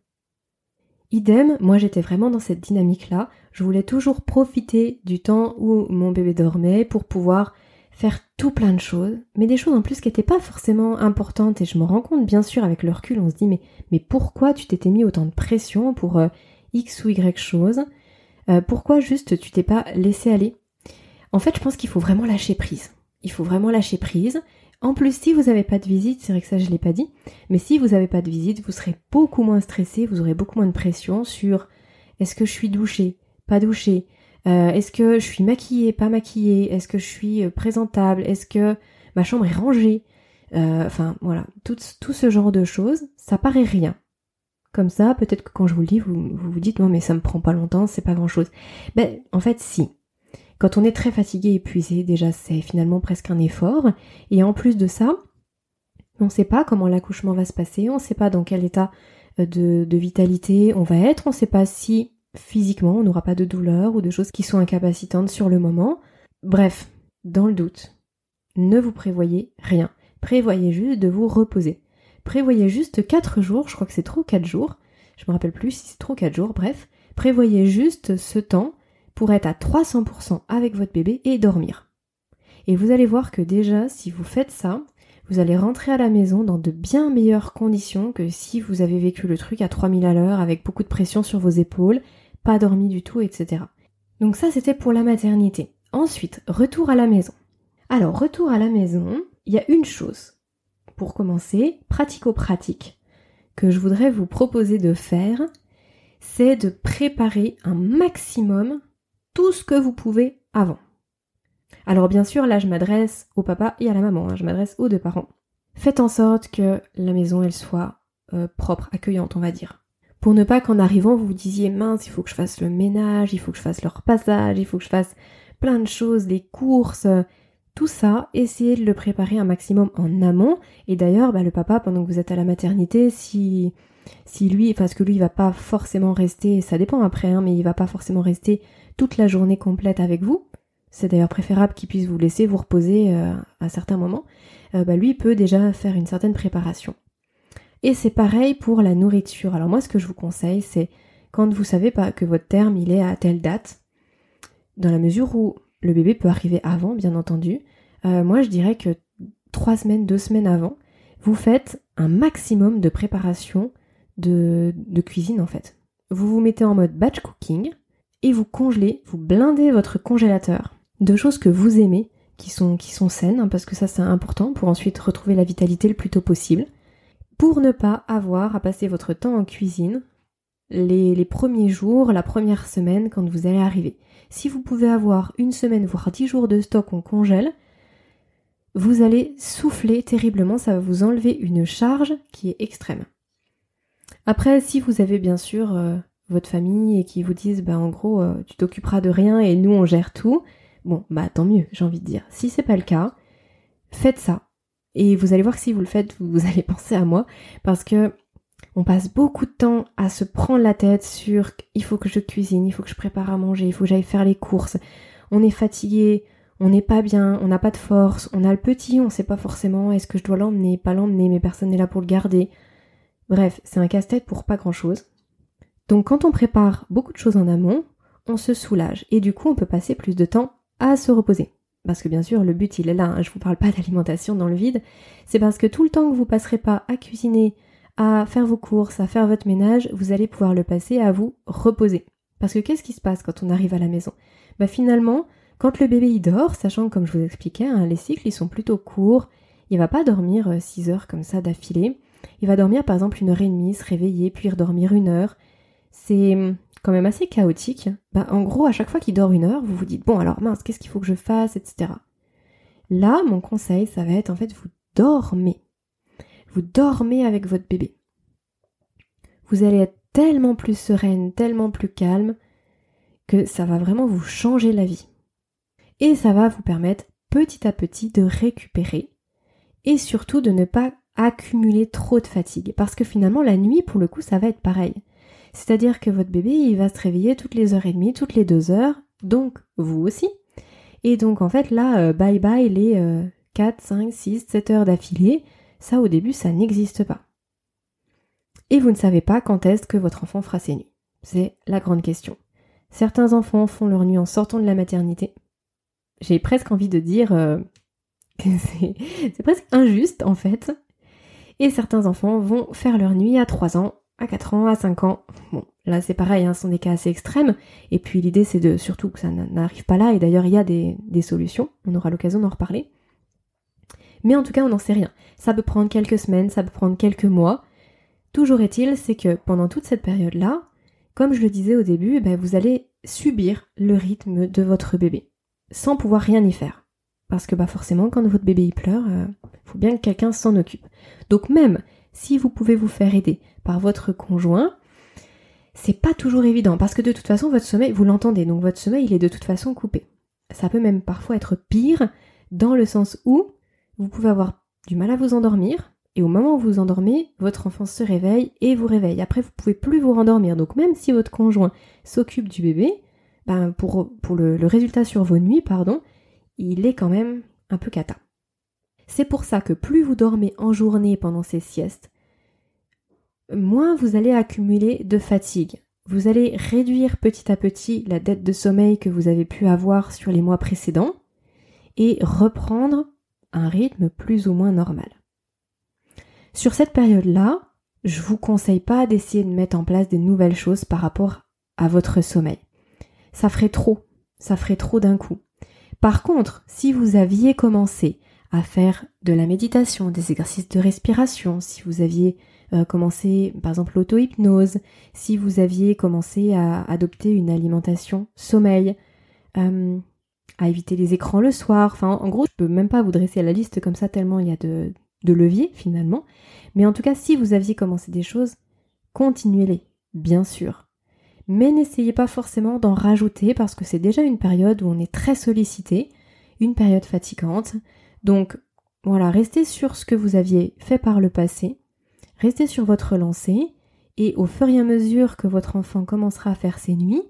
A: Idem, moi j'étais vraiment dans cette dynamique-là. Je voulais toujours profiter du temps où mon bébé dormait pour pouvoir faire tout plein de choses, mais des choses en plus qui n'étaient pas forcément importantes. Et je me rends compte, bien sûr, avec le recul, on se dit mais, pourquoi tu t'étais mis autant de pression pour euh, X ou Y chose? Euh, Pourquoi juste tu t'es pas laissé aller? En fait, je pense qu'il faut vraiment lâcher prise. Il faut vraiment lâcher prise. En plus, si vous n'avez pas de visite, c'est vrai que ça je l'ai pas dit, mais si vous n'avez pas de visite, vous serez beaucoup moins stressé, vous aurez beaucoup moins de pression sur est-ce que je suis douchée, pas douchée, euh, est-ce que je suis maquillée, pas maquillée, est-ce que je suis euh, présentable, est-ce que ma chambre est rangée, euh, enfin voilà, tout, ce genre de choses, ça paraît rien. Comme ça, peut-être que quand je vous le dis, vous, vous dites non mais ça me prend pas longtemps, c'est pas grand chose. Ben en fait si. Quand on est très fatigué, épuisé, déjà c'est finalement presque un effort. Et en plus de ça, on ne sait pas comment l'accouchement va se passer, on ne sait pas dans quel état euh, de, vitalité on va être, on ne sait pas si physiquement on n'aura pas de douleur ou de choses qui sont incapacitantes sur le moment. Bref, dans le doute, ne vous prévoyez rien. Prévoyez juste de vous reposer. Prévoyez juste 4 jours, je crois que c'est trop 4 jours, je me rappelle plus si c'est trop 4 jours, bref. Prévoyez juste ce temps pour être à 300% avec votre bébé et dormir. Et vous allez voir que déjà, si vous faites ça, vous allez rentrer à la maison dans de bien meilleures conditions que si vous avez vécu le truc à 3000 à l'heure avec beaucoup de pression sur vos épaules, pas dormi du tout, etc. Donc ça, c'était pour la maternité. Ensuite, retour à la maison. Alors, retour à la maison, il y a une chose, pour commencer, pratico-pratique, que je voudrais vous proposer de faire, c'est de préparer un maximum tout ce que vous pouvez avant. Alors bien sûr, là je m'adresse au papa et à la maman, hein, je m'adresse aux deux parents. Faites en sorte que la maison elle soit euh, propre, accueillante on va dire. Pour ne pas qu'en arrivant vous vous disiez mince, il faut que je fasse le ménage, il faut que je fasse le repassage, il faut que je fasse plein de choses, les courses, tout ça, essayez de le préparer un maximum en amont. Et d'ailleurs, bah, le papa, pendant que vous êtes à la maternité, si, si lui, parce que lui, il va pas forcément rester, ça dépend après, hein, mais il va pas forcément rester toute la journée complète avec vous. C'est d'ailleurs préférable qu'il puisse vous laisser vous reposer euh, à certains moments. Euh, bah, lui peut déjà faire une certaine préparation. Et c'est pareil pour la nourriture. Alors moi, ce que je vous conseille, c'est quand vous savez pas que votre terme il est à telle date, dans la mesure où le bébé peut arriver avant, bien entendu. Euh, moi, je dirais que trois semaines, deux semaines avant, vous faites un maximum de préparation de, cuisine en fait. Vous vous mettez en mode batch cooking et vous congelez, vous blindez votre congélateur de choses que vous aimez, qui sont, qui sont saines, hein, parce que ça c'est important pour ensuite retrouver la vitalité le plus tôt possible, pour ne pas avoir à passer votre temps en cuisine les, premiers jours, la première semaine quand vous allez arriver. Si vous pouvez avoir une semaine, voire dix jours de stock en congèle, vous allez souffler terriblement, ça va vous enlever une charge qui est extrême. Après, si vous avez bien sûr euh, votre famille et qui vous disent, bah en gros, euh, tu t'occuperas de rien et nous on gère tout, bon, bah tant mieux, j'ai envie de dire. Si c'est pas le cas, faites ça. Et vous allez voir que si vous le faites, vous allez <laughs> penser à moi, parce que on passe beaucoup de temps à se prendre la tête sur il faut que je cuisine, il faut que je prépare à manger, il faut que j'aille faire les courses. On est fatigué, on n'est pas bien, on n'a pas de force, on a le petit, on sait pas forcément est-ce que je dois l'emmener, pas l'emmener, mais personne n'est là pour le garder. Bref, c'est un casse-tête pour pas grand-chose. Donc quand on prépare beaucoup de choses en amont, on se soulage et du coup on peut passer plus de temps à se reposer. Parce que bien sûr le but il est là, hein. je vous parle pas d'alimentation dans le vide, c'est parce que tout le temps que vous passerez pas à cuisiner, à faire vos courses, à faire votre ménage, vous allez pouvoir le passer à vous reposer. Parce que qu'est-ce qui se passe quand on arrive à la maison? Bah finalement, quand le bébé y dort, sachant que comme je vous expliquais, hein, les cycles ils sont plutôt courts, il va pas dormir 6 euh, heures comme ça d'affilée. Il va dormir par exemple une heure et demie, se réveiller, puis redormir une heure. C'est hum, quand même assez chaotique. Bah en gros, à chaque fois qu'il dort une heure, vous vous dites bon alors mince, qu'est-ce qu'il faut que je fasse, etc. Là, mon conseil, ça va être en fait, vous dormez. Vous dormez avec votre bébé. Vous allez être tellement plus sereine, tellement plus calme, que ça va vraiment vous changer la vie. Et ça va vous permettre petit à petit de récupérer et surtout de ne pas accumuler trop de fatigue. Parce que finalement, la nuit, pour le coup, ça va être pareil. C'est-à-dire que votre bébé, il va se réveiller toutes les heures et demie, toutes les deux heures, donc vous aussi. Et donc en fait là, euh, bye bye les 4, 5, 6, 7 heures d'affilée, ça au début ça n'existe pas. Et vous ne savez pas quand est-ce que votre enfant fera ses nuits. C'est la grande question. Certains enfants font leur nuit en sortant de la maternité. J'ai presque envie de dire euh, <laughs> que c'est presque injuste en fait. Et certains enfants vont faire leur nuit à 3 ans, à 4 ans, à 5 ans. Bon, là c'est pareil, hein, ce sont des cas assez extrêmes. Et puis l'idée c'est de surtout que ça n'arrive pas là. Et d'ailleurs il y a des, solutions. On aura l'occasion d'en reparler. Mais en tout cas on n'en sait rien. Ça peut prendre quelques semaines, ça peut prendre quelques mois. Toujours est-il, c'est que pendant toute cette période-là, comme je le disais au début, ben, vous allez subir le rythme de votre bébé, sans pouvoir rien y faire. Parce que bah forcément, quand votre bébé y pleure, il euh, faut bien que quelqu'un s'en occupe. Donc même si vous pouvez vous faire aider par votre conjoint, c'est pas toujours évident parce que de toute façon votre sommeil, vous l'entendez, donc votre sommeil il est de toute façon coupé. Ça peut même parfois être pire dans le sens où vous pouvez avoir du mal à vous endormir et au moment où vous vous endormez, votre enfant se réveille et vous réveille. Après vous pouvez plus vous rendormir. Donc même si votre conjoint s'occupe du bébé, ben pour, pour le, le résultat sur vos nuits, pardon, il est quand même un peu cata. C'est pour ça que plus vous dormez en journée pendant ces siestes, moins vous allez accumuler de fatigue. Vous allez réduire petit à petit la dette de sommeil que vous avez pu avoir sur les mois précédents et reprendre un rythme plus ou moins normal. Sur cette période-là, je vous conseille pas d'essayer de mettre en place des nouvelles choses par rapport à votre sommeil. Ça ferait trop, ça ferait trop d'un coup. Par contre, si vous aviez commencé à faire de la méditation, des exercices de respiration, si vous aviez euh, commencé par exemple l'auto-hypnose, si vous aviez commencé à adopter une alimentation sommeil, euh, à éviter les écrans le soir, enfin en gros je peux même pas vous dresser la liste comme ça tellement il y a de leviers finalement, mais en tout cas si vous aviez commencé des choses, continuez-les, bien sûr. Mais n'essayez pas forcément d'en rajouter parce que c'est déjà une période où on est très sollicité, une période fatigante, donc voilà, restez sur ce que vous aviez fait par le passé, restez sur votre lancée, et au fur et à mesure que votre enfant commencera à faire ses nuits,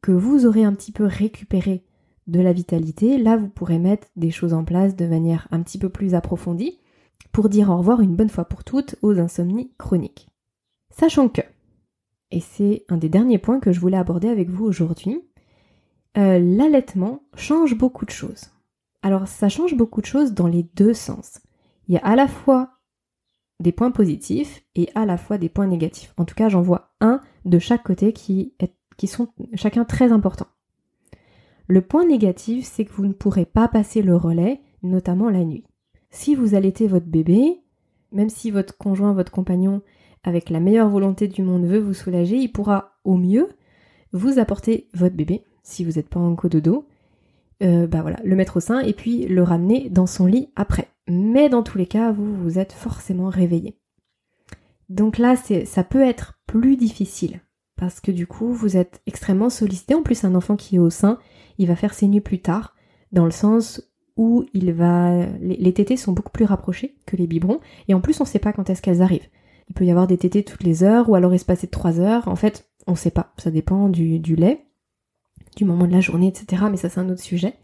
A: que vous aurez un petit peu récupéré de la vitalité, là vous pourrez mettre des choses en place de manière un petit peu plus approfondie pour dire au revoir une bonne fois pour toutes aux insomnies chroniques. Sachant que, et c'est un des derniers points que je voulais aborder avec vous aujourd'hui, euh, l'allaitement change beaucoup de choses. Alors ça change beaucoup de choses dans les deux sens. Il y a à la fois des points positifs et à la fois des points négatifs. En tout cas, j'en vois un de chaque côté qui, sont chacun très importants. Le point négatif, c'est que vous ne pourrez pas passer le relais, notamment la nuit. Si vous allaitez votre bébé, même si votre conjoint, votre compagnon, avec la meilleure volonté du monde veut vous soulager, il pourra au mieux vous apporter votre bébé, si vous n'êtes pas en cododo, euh, bah le mettre au sein et puis le ramener dans son lit après. Mais dans tous les cas, vous vous êtes forcément réveillé. Donc là, ça peut être plus difficile parce que du coup, vous êtes extrêmement sollicité. En plus, un enfant qui est au sein, il va faire ses nuits plus tard, dans le sens où il va, les, tétés sont beaucoup plus rapprochés que les biberons, et en plus, on ne sait pas quand est-ce qu'elles arrivent. Il peut y avoir des tétés toutes les heures, ou alors espacer de 3 heures. En fait, on ne sait pas. Ça dépend du lait du moment de la journée, etc. Mais ça, c'est un autre sujet.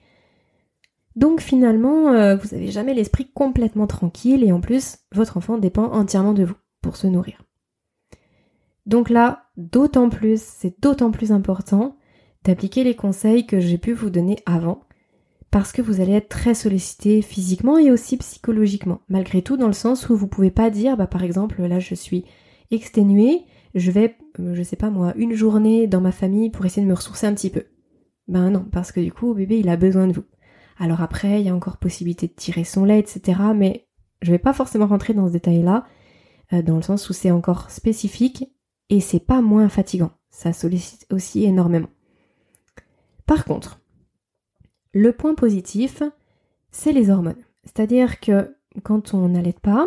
A: Donc finalement, euh, vous n'avez jamais l'esprit complètement tranquille et en plus, votre enfant dépend entièrement de vous pour se nourrir. Donc là, d'autant plus, c'est d'autant plus important d'appliquer les conseils que j'ai pu vous donner avant, parce que vous allez être très sollicité physiquement et aussi psychologiquement, malgré tout dans le sens où vous pouvez pas dire, bah par exemple, là je suis exténuée, je vais, euh, je sais pas moi, une journée dans ma famille pour essayer de me ressourcer un petit peu. Ben non, parce que du coup, bébé, il a besoin de vous. Alors après, il y a encore possibilité de tirer son lait, etc. Mais je vais pas forcément rentrer dans ce détail-là, euh, dans le sens où c'est encore spécifique et c'est pas moins fatigant. Ça sollicite aussi énormément. Par contre, le point positif, c'est les hormones. C'est-à-dire que quand on n'allait pas,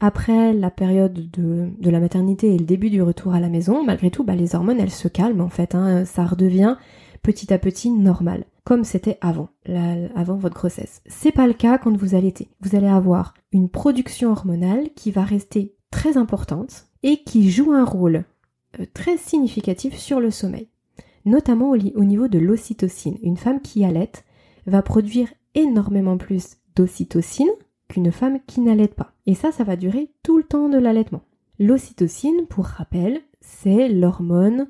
A: après la période de, la maternité et le début du retour à la maison, malgré tout, bah, les hormones, elles se calment en fait. Hein, ça redevient petit à petit normal, comme c'était avant, avant votre grossesse. C'est pas le cas quand vous allaitez. Vous allez avoir une production hormonale qui va rester très importante et qui joue un rôle euh, très significatif sur le sommeil, notamment au, au niveau de l'ocytocine. Une femme qui allaite va produire énormément plus d'ocytocine qu'une femme qui n'allaite pas. Et ça, ça va durer tout le temps de l'allaitement. L'ocytocine, pour rappel, c'est l'hormone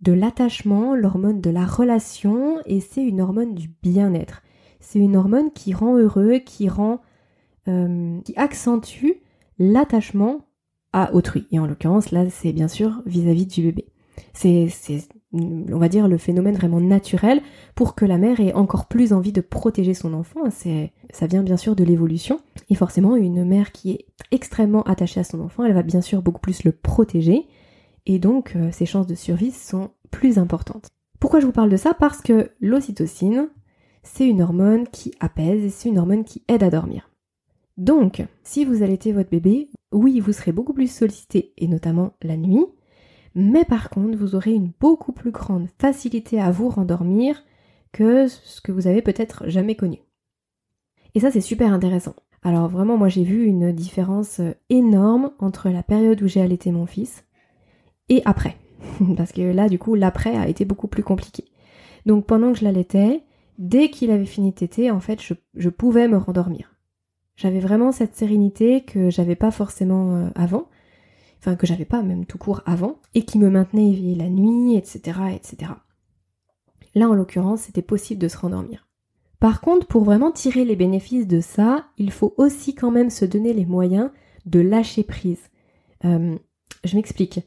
A: de l'attachement, l'hormone de la relation, et c'est une hormone du bien-être. C'est une hormone qui rend heureux, qui rend, euh, qui accentue l'attachement à autrui. Et en l'occurrence, là, c'est bien sûr vis-à-vis du bébé. C'est, on va dire, le phénomène vraiment naturel pour que la mère ait encore plus envie de protéger son enfant. C'est, ça vient bien sûr de l'évolution. Et forcément, une mère qui est extrêmement attachée à son enfant, elle va bien sûr beaucoup plus le protéger. Et donc, euh, ses chances de survie sont plus importantes. Pourquoi je vous parle de ça? Parce que l'ocytocine, c'est une hormone qui apaise et c'est une hormone qui aide à dormir. Donc, si vous allaitez votre bébé, oui, vous serez beaucoup plus sollicité, et notamment la nuit, mais par contre, vous aurez une beaucoup plus grande facilité à vous rendormir que ce que vous avez peut-être jamais connu. Et ça, c'est super intéressant. Alors vraiment, moi j'ai vu une différence énorme entre la période où j'ai allaité mon fils et après. <laughs> Parce que là, du coup, l'après a été beaucoup plus compliqué. Donc pendant que je l'allaitais, dès qu'il avait fini de téter, en fait, je, pouvais me rendormir. J'avais vraiment cette sérénité que j'avais pas forcément euh, avant, enfin que j'avais pas même tout court avant, et qui me maintenait éveillée la nuit, etc., etc. Là, en l'occurrence, c'était possible de se rendormir. Par contre, pour vraiment tirer les bénéfices de ça, il faut aussi quand même se donner les moyens de lâcher prise. Euh, je m'explique.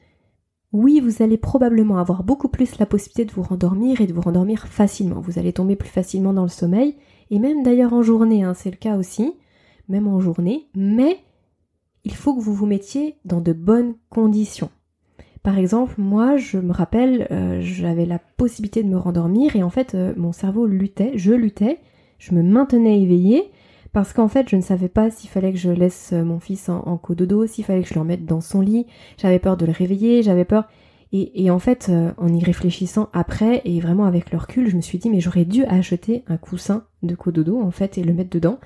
A: Oui, vous allez probablement avoir beaucoup plus la possibilité de vous rendormir et de vous rendormir facilement. Vous allez tomber plus facilement dans le sommeil, et même d'ailleurs en journée, hein, c'est le cas aussi même en journée, mais il faut que vous vous mettiez dans de bonnes conditions. Par exemple, moi, je me rappelle, euh, j'avais la possibilité de me rendormir et en fait, euh, mon cerveau luttait, je luttais, je me maintenais éveillée parce qu'en fait, je ne savais pas s'il fallait que je laisse euh, mon fils en, en cododo, s'il fallait que je le remette dans son lit. J'avais peur de le réveiller, j'avais peur. Et, en fait, en y réfléchissant après et vraiment avec le recul, je me suis dit, mais j'aurais dû acheter un coussin de cododo en fait et le mettre dedans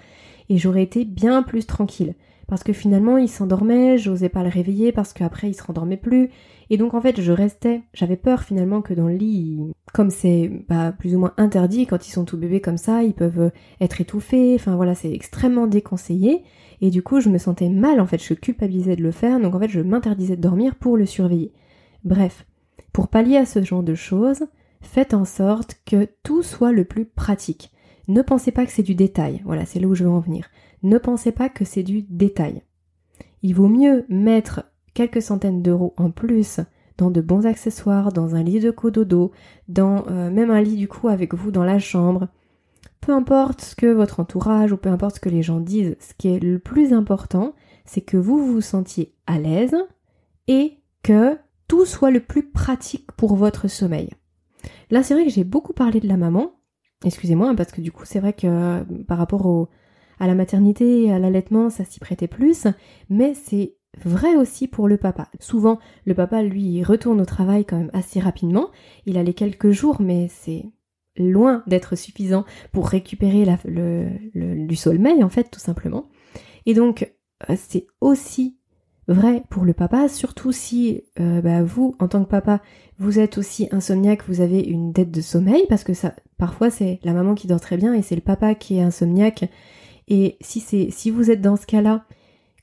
A: et j'aurais été bien plus tranquille. Parce que finalement, il s'endormait, j'osais pas le réveiller parce qu'après il se rendormait plus. Et donc en fait, je restais, j'avais peur finalement que dans le lit, comme c'est bah, plus ou moins interdit quand ils sont tout bébés comme ça, ils peuvent être étouffés, enfin voilà, c'est extrêmement déconseillé. Et du coup, je me sentais mal en fait, je culpabilisais de le faire, donc en fait, je m'interdisais de dormir pour le surveiller. Bref, pour pallier à ce genre de choses, faites en sorte que tout soit le plus pratique. Ne pensez pas que c'est du détail. Voilà, c'est là où je veux en venir. Ne pensez pas que c'est du détail. Il vaut mieux mettre quelques centaines d'euros en plus dans de bons accessoires, dans un lit de cododo, dans euh, même un lit du coup avec vous dans la chambre. Peu importe ce que votre entourage ou peu importe ce que les gens disent, ce qui est le plus important, c'est que vous vous sentiez à l'aise et que tout soit le plus pratique pour votre sommeil. Là, c'est vrai que j'ai beaucoup parlé de la maman, Excusez-moi, parce que du coup, c'est vrai que euh, par rapport au, à la maternité et à l'allaitement, ça s'y prêtait plus, mais c'est vrai aussi pour le papa. Souvent, le papa, lui, retourne au travail quand même assez rapidement. Il a les quelques jours, mais c'est loin d'être suffisant pour récupérer le, du sommeil, en fait, tout simplement. Et donc, euh, c'est aussi vrai pour le papa, surtout si euh, bah, vous, en tant que papa, vous êtes aussi insomniaque, vous avez une dette de sommeil, parce que ça, parfois c'est la maman qui dort très bien et c'est le papa qui est insomniaque. Et si c'est, si vous êtes dans ce cas-là,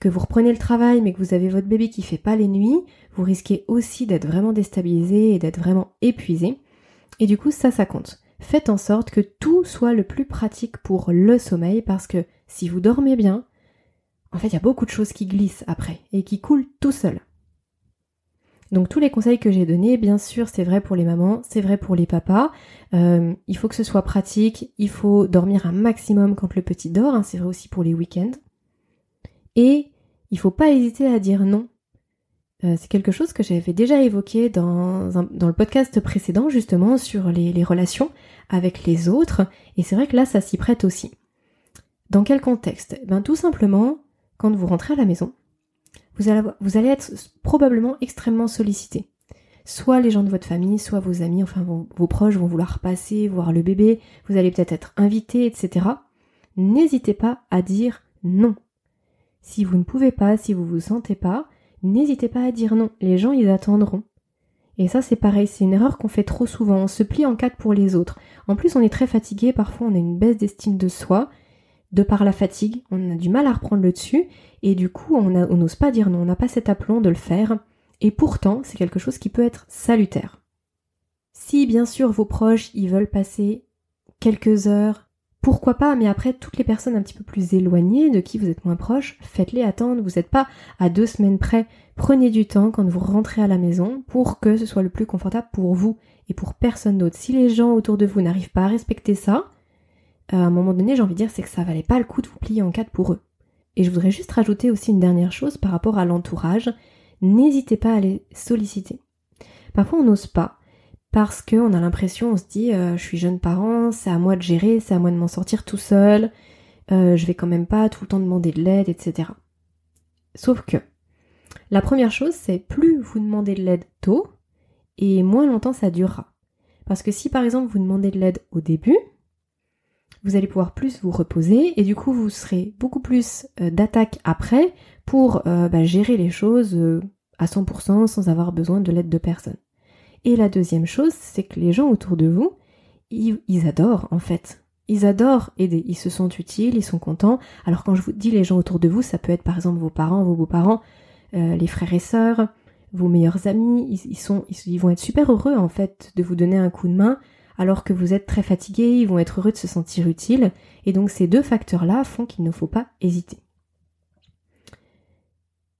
A: que vous reprenez le travail, mais que vous avez votre bébé qui fait pas les nuits, vous risquez aussi d'être vraiment déstabilisé et d'être vraiment épuisé. Et du coup, ça, ça compte. Faites en sorte que tout soit le plus pratique pour le sommeil, parce que si vous dormez bien, en fait, il y a beaucoup de choses qui glissent après et qui coulent tout seul. Donc tous les conseils que j'ai donnés, bien sûr, c'est vrai pour les mamans, c'est vrai pour les papas. Euh, il faut que ce soit pratique, il faut dormir un maximum quand le petit dort, hein, c'est vrai aussi pour les week-ends. Et il faut pas hésiter à dire non. Euh, c'est quelque chose que j'avais déjà évoqué dans, le podcast précédent, justement, sur les relations avec les autres. Et c'est vrai que là, ça s'y prête aussi. Dans quel contexte? Eh ben, Tout simplement, quand vous rentrez à la maison, vous allez, être probablement extrêmement sollicité. Soit les gens de votre famille, soit vos amis, enfin vos proches vont vouloir passer, voir le bébé, vous allez peut-être être invité, etc. N'hésitez pas à dire non. Si vous ne pouvez pas, si vous vous sentez pas, n'hésitez pas à dire non. Les gens, ils attendront. Et ça, c'est pareil, c'est une erreur qu'on fait trop souvent. On se plie en quatre pour les autres. En plus, on est très fatigué, parfois on a une baisse d'estime de soi. De par la fatigue, on a du mal à reprendre le dessus, et du coup, on n'ose pas dire non, on n'a pas cet aplomb de le faire. Et pourtant, c'est quelque chose qui peut être salutaire. Si, bien sûr, vos proches, ils veulent passer quelques heures pourquoi pas, mais après, toutes les personnes un petit peu plus éloignées, de qui vous êtes moins proche, faites-les attendre. Vous n'êtes pas à deux semaines près. Prenez du temps quand vous rentrez à la maison pour que ce soit le plus confortable pour vous et pour personne d'autre. Si les gens autour de vous n'arrivent pas à respecter ça, à un moment donné, j'ai envie de dire, c'est que ça valait pas le coup de vous plier en quatre pour eux. Et je voudrais juste rajouter aussi une dernière chose par rapport à l'entourage. N'hésitez pas à les solliciter. Parfois, on n'ose pas parce qu'on a l'impression, on se dit, euh, je suis jeune parent, c'est à moi de gérer, c'est à moi de m'en sortir tout seul, euh, je vais quand même pas tout le temps demander de l'aide, etc. Sauf que, la première chose, c'est plus vous demandez de l'aide tôt, et moins longtemps ça durera. Parce que si par exemple vous demandez de l'aide au début, vous allez pouvoir plus vous reposer, et du coup vous serez beaucoup plus euh, d'attaque après pour bah, gérer les choses à 100% sans avoir besoin de l'aide de personne. Et la deuxième chose, c'est que les gens autour de vous, ils, adorent en fait. Ils adorent aider, ils se sentent utiles, ils sont contents. Alors quand je vous dis les gens autour de vous, ça peut être par exemple vos parents, vos beaux-parents, euh, les frères et sœurs, vos meilleurs amis, ils, sont, ils, vont être super heureux en fait de vous donner un coup de main alors que vous êtes très fatigué, ils vont être heureux de se sentir utiles. Et donc ces deux facteurs-là font qu'il ne faut pas hésiter.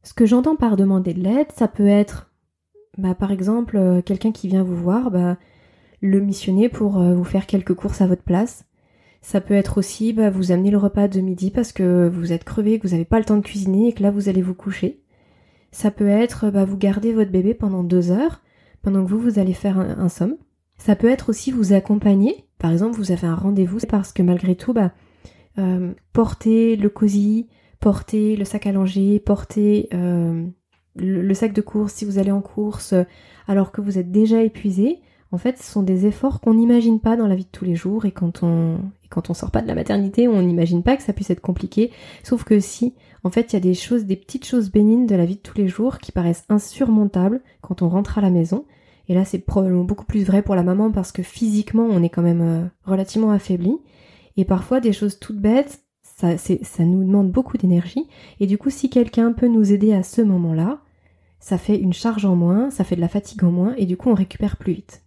A: Ce que j'entends par demander de l'aide, ça peut être bah, par exemple, euh, quelqu'un qui vient vous voir, bah, le missionner pour euh, vous faire quelques courses à votre place. Ça peut être aussi bah, vous amener le repas de midi parce que vous êtes crevé, que vous n'avez pas le temps de cuisiner et que là vous allez vous coucher. Ça peut être bah, vous garder votre bébé pendant deux heures pendant que vous vous allez faire un, somme. Ça peut être aussi vous accompagner. Par exemple, vous avez un rendez-vous parce que malgré tout, bah, euh, porter le cosy, porter le sac à langer, porter le, sac de course, si vous allez en course euh, alors que vous êtes déjà épuisé, en fait, ce sont des efforts qu'on n'imagine pas dans la vie de tous les jours et quand on et quand on sort pas de la maternité, on n'imagine pas que ça puisse être compliqué. Sauf que si, en fait, il y a des choses, des petites choses bénignes de la vie de tous les jours qui paraissent insurmontables quand on rentre à la maison. Et là, c'est probablement beaucoup plus vrai pour la maman parce que physiquement, on est quand même euh, relativement affaibli. Et parfois, des choses toutes bêtes, ça, ça nous demande beaucoup d'énergie. Et du coup, si quelqu'un peut nous aider à ce moment-là, ça fait une charge en moins, ça fait de la fatigue en moins, et du coup, on récupère plus vite.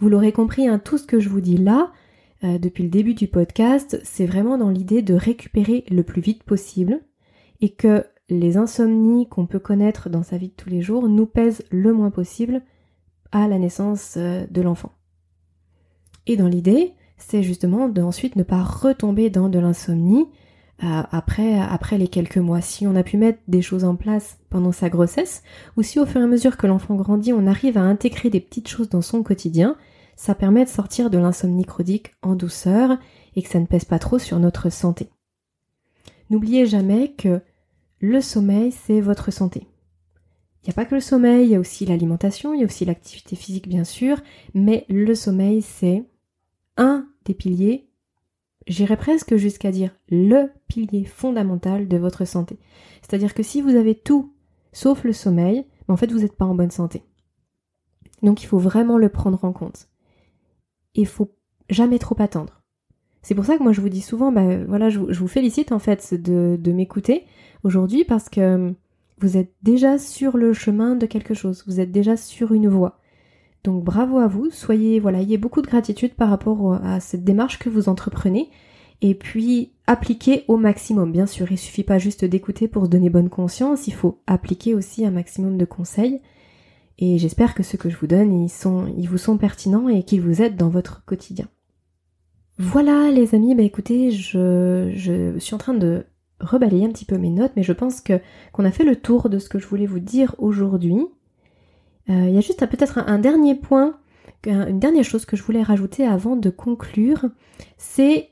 A: Vous l'aurez compris, hein, tout ce que je vous dis là, euh, depuis le début du podcast, c'est vraiment dans l'idée de récupérer le plus vite possible, et que les insomnies qu'on peut connaître dans sa vie de tous les jours nous pèsent le moins possible à la naissance euh, de l'enfant. Et dans l'idée, c'est justement d'ensuite ne pas retomber dans de l'insomnie après, après les quelques mois. Si on a pu mettre des choses en place pendant sa grossesse, ou si au fur et à mesure que l'enfant grandit, on arrive à intégrer des petites choses dans son quotidien, ça permet de sortir de l'insomnie chronique en douceur et que ça ne pèse pas trop sur notre santé. N'oubliez jamais que le sommeil, c'est votre santé. Il n'y a pas que le sommeil, il y a aussi l'alimentation, il y a aussi l'activité physique bien sûr, mais le sommeil, c'est un des piliers, j'irais presque jusqu'à dire le pilier fondamental de votre santé. C'est-à-dire que si vous avez tout sauf le sommeil, en fait vous n'êtes pas en bonne santé. Donc il faut vraiment le prendre en compte. Il faut jamais trop attendre. C'est pour ça que moi je vous dis souvent, bah voilà, je, vous félicite en fait de, de m'écouter aujourd'hui parce que vous êtes déjà sur le chemin de quelque chose, vous êtes déjà sur une voie. Donc bravo à vous, soyez, voilà, ayez beaucoup de gratitude par rapport à cette démarche que vous entreprenez. Et puis appliquez au maximum. Bien sûr, il suffit pas juste d'écouter pour se donner bonne conscience, il faut appliquer aussi un maximum de conseils. Et j'espère que ceux que je vous donne, ils, sont, ils vous sont pertinents et qu'ils vous aident dans votre quotidien. Voilà les amis, bah écoutez, je, je suis en train de rebalayer un petit peu mes notes, mais je pense que qu'on a fait le tour de ce que je voulais vous dire aujourd'hui. Euh, il y a juste peut-être un, dernier point, une dernière chose que je voulais rajouter avant de conclure, c'est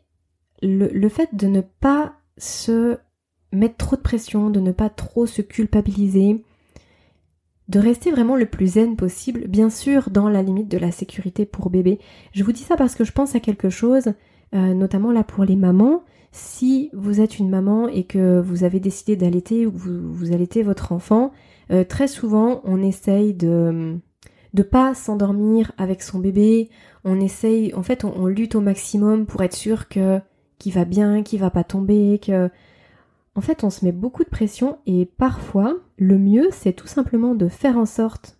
A: le, fait de ne pas se mettre trop de pression, de ne pas trop se culpabiliser, de rester vraiment le plus zen possible, bien sûr dans la limite de la sécurité pour bébé. Je vous dis ça parce que je pense à quelque chose, euh, notamment là pour les mamans. Si vous êtes une maman et que vous avez décidé d'allaiter ou vous allaitez votre enfant, euh, très souvent on essaye de de pas s'endormir avec son bébé. On essaye, en fait, on, lutte au maximum pour être sûr que qu'il va bien, qu'il va pas tomber, que en fait, on se met beaucoup de pression et parfois, le mieux, c'est tout simplement de faire en sorte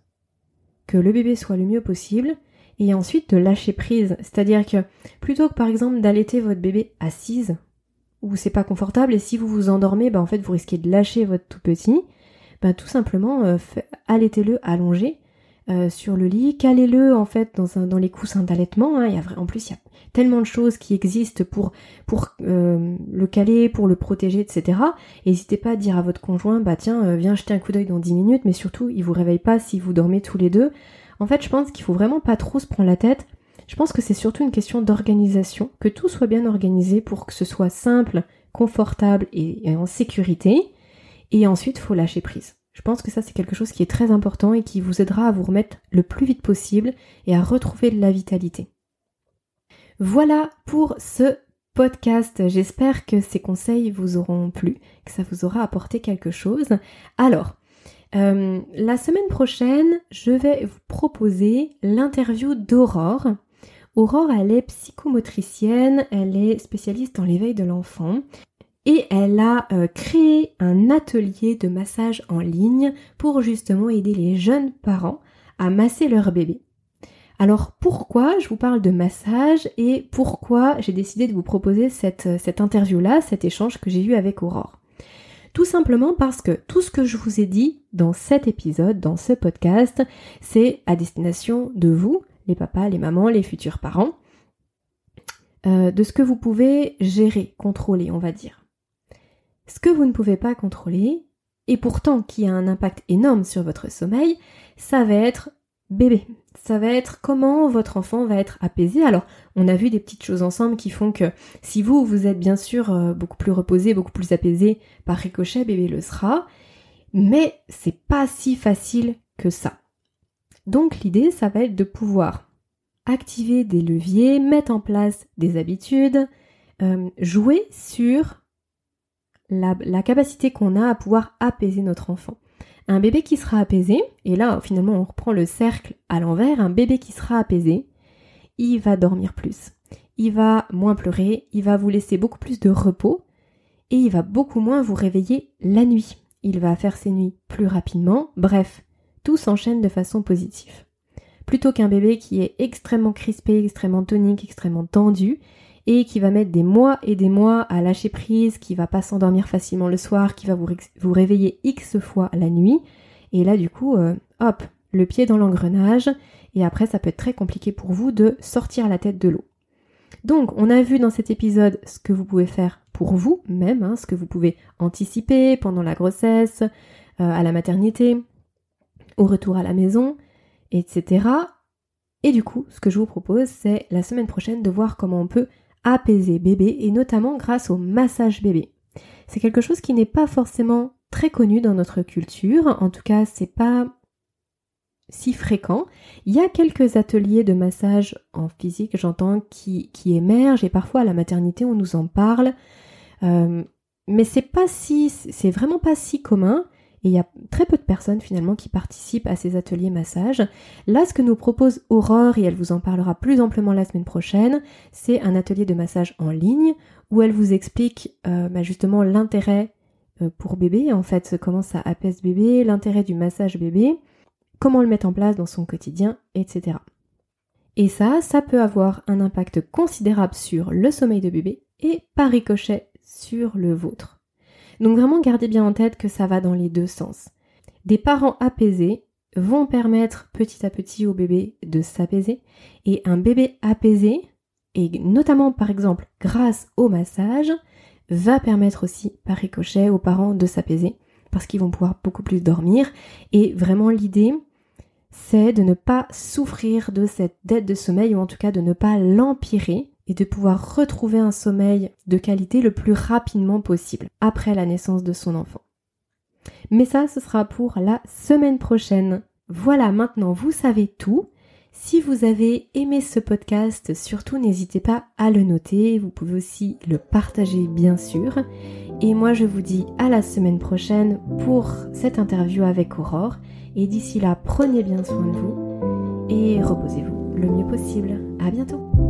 A: que le bébé soit le mieux possible et ensuite de lâcher prise. C'est-à-dire que plutôt que par exemple d'allaiter votre bébé assise, où c'est pas confortable et si vous vous endormez, bah en fait vous risquez de lâcher votre tout petit, bah tout simplement euh, allaitez-le allongé euh, sur le lit, calez-le en fait dans, un, dans les coussins d'allaitement. Hein. Y a, en plus, il y a tellement de choses qui existent pour, pour euh, le caler, pour le protéger, etc. N'hésitez pas à dire à votre conjoint, bah tiens, euh, viens jeter un coup d'œil dans 10 minutes, mais surtout, il vous réveille pas si vous dormez tous les deux. En fait, je pense qu'il faut vraiment pas trop se prendre la tête. Je pense que c'est surtout une question d'organisation, que tout soit bien organisé pour que ce soit simple, confortable et en sécurité. Et ensuite, faut lâcher prise. Je pense que ça c'est quelque chose qui est très important et qui vous aidera à vous remettre le plus vite possible et à retrouver de la vitalité. Voilà pour ce podcast. J'espère que ces conseils vous auront plu, que ça vous aura apporté quelque chose. Alors, euh, la semaine prochaine, je vais vous proposer l'interview d'Aurore. Aurore, elle est psychomotricienne, elle est spécialiste dans l'éveil de l'enfant et elle a euh, créé un atelier de massage en ligne pour justement aider les jeunes parents à masser leur bébé. Alors pourquoi je vous parle de massage et pourquoi j'ai décidé de vous proposer cette, euh, cette interview-là, cet échange que j'ai eu avec Aurore? Tout simplement parce que tout ce que je vous ai dit dans cet épisode, dans ce podcast, c'est à destination de vous, les papas, les mamans, les futurs parents, euh, de ce que vous pouvez gérer, contrôler, on va dire. Ce que vous ne pouvez pas contrôler, et pourtant qui a un impact énorme sur votre sommeil, ça va être bébé. Ça va être comment votre enfant va être apaisé. Alors, on a vu des petites choses ensemble qui font que si vous, vous êtes bien sûr euh, beaucoup plus reposé, beaucoup plus apaisé, par ricochet, bébé le sera. Mais c'est pas si facile que ça. Donc l'idée, ça va être de pouvoir activer des leviers, mettre en place des habitudes, euh, jouer sur la, capacité qu'on a à pouvoir apaiser notre enfant. Un bébé qui sera apaisé, et là finalement on reprend le cercle à l'envers, un bébé qui sera apaisé, il va dormir plus, il va moins pleurer, il va vous laisser beaucoup plus de repos, et il va beaucoup moins vous réveiller la nuit. Il va faire ses nuits plus rapidement, bref, tout s'enchaîne de façon positive. Plutôt qu'un bébé qui est extrêmement crispé, extrêmement tonique, extrêmement tendu, et qui va mettre des mois et des mois à lâcher prise, qui va pas s'endormir facilement le soir, qui va vous, réveiller X fois la nuit. Et là, du coup, euh, hop, le pied dans l'engrenage. Et après, ça peut être très compliqué pour vous de sortir la tête de l'eau. Donc, on a vu dans cet épisode ce que vous pouvez faire pour vous même, hein, ce que vous pouvez anticiper pendant la grossesse, euh, à la maternité, au retour à la maison, etc. Et du coup, ce que je vous propose, c'est la semaine prochaine de voir comment on peut apaiser bébé et notamment grâce au massage bébé. C'est quelque chose qui n'est pas forcément très connu dans notre culture, en tout cas c'est pas si fréquent. Il y a quelques ateliers de massage en physique, j'entends, qui, émergent et parfois à la maternité on nous en parle. Euh, mais c'est pas si, c'est vraiment pas si commun. Et il y a très peu de personnes finalement qui participent à ces ateliers massage. Là, ce que nous propose Aurore, et elle vous en parlera plus amplement la semaine prochaine, c'est un atelier de massage en ligne où elle vous explique euh, bah, justement l'intérêt euh, pour bébé, en fait, comment ça apaise bébé, l'intérêt du massage bébé, comment le mettre en place dans son quotidien, etc. Et ça, ça peut avoir un impact considérable sur le sommeil de bébé et par ricochet sur le vôtre. Donc vraiment gardez bien en tête que ça va dans les deux sens. Des parents apaisés vont permettre petit à petit au bébé de s'apaiser. Et un bébé apaisé, et notamment par exemple grâce au massage, va permettre aussi par ricochet aux parents de s'apaiser parce qu'ils vont pouvoir beaucoup plus dormir. Et vraiment l'idée c'est de ne pas souffrir de cette dette de sommeil ou en tout cas de ne pas l'empirer et de pouvoir retrouver un sommeil de qualité le plus rapidement possible après la naissance de son enfant. Mais ça, ce sera pour la semaine prochaine. Voilà, maintenant vous savez tout. Si vous avez aimé ce podcast, surtout n'hésitez pas à le noter. Vous pouvez aussi le partager bien sûr. Et moi je vous dis à la semaine prochaine pour cette interview avec Aurore. Et d'ici là, prenez bien soin de vous et reposez-vous le mieux possible. À bientôt.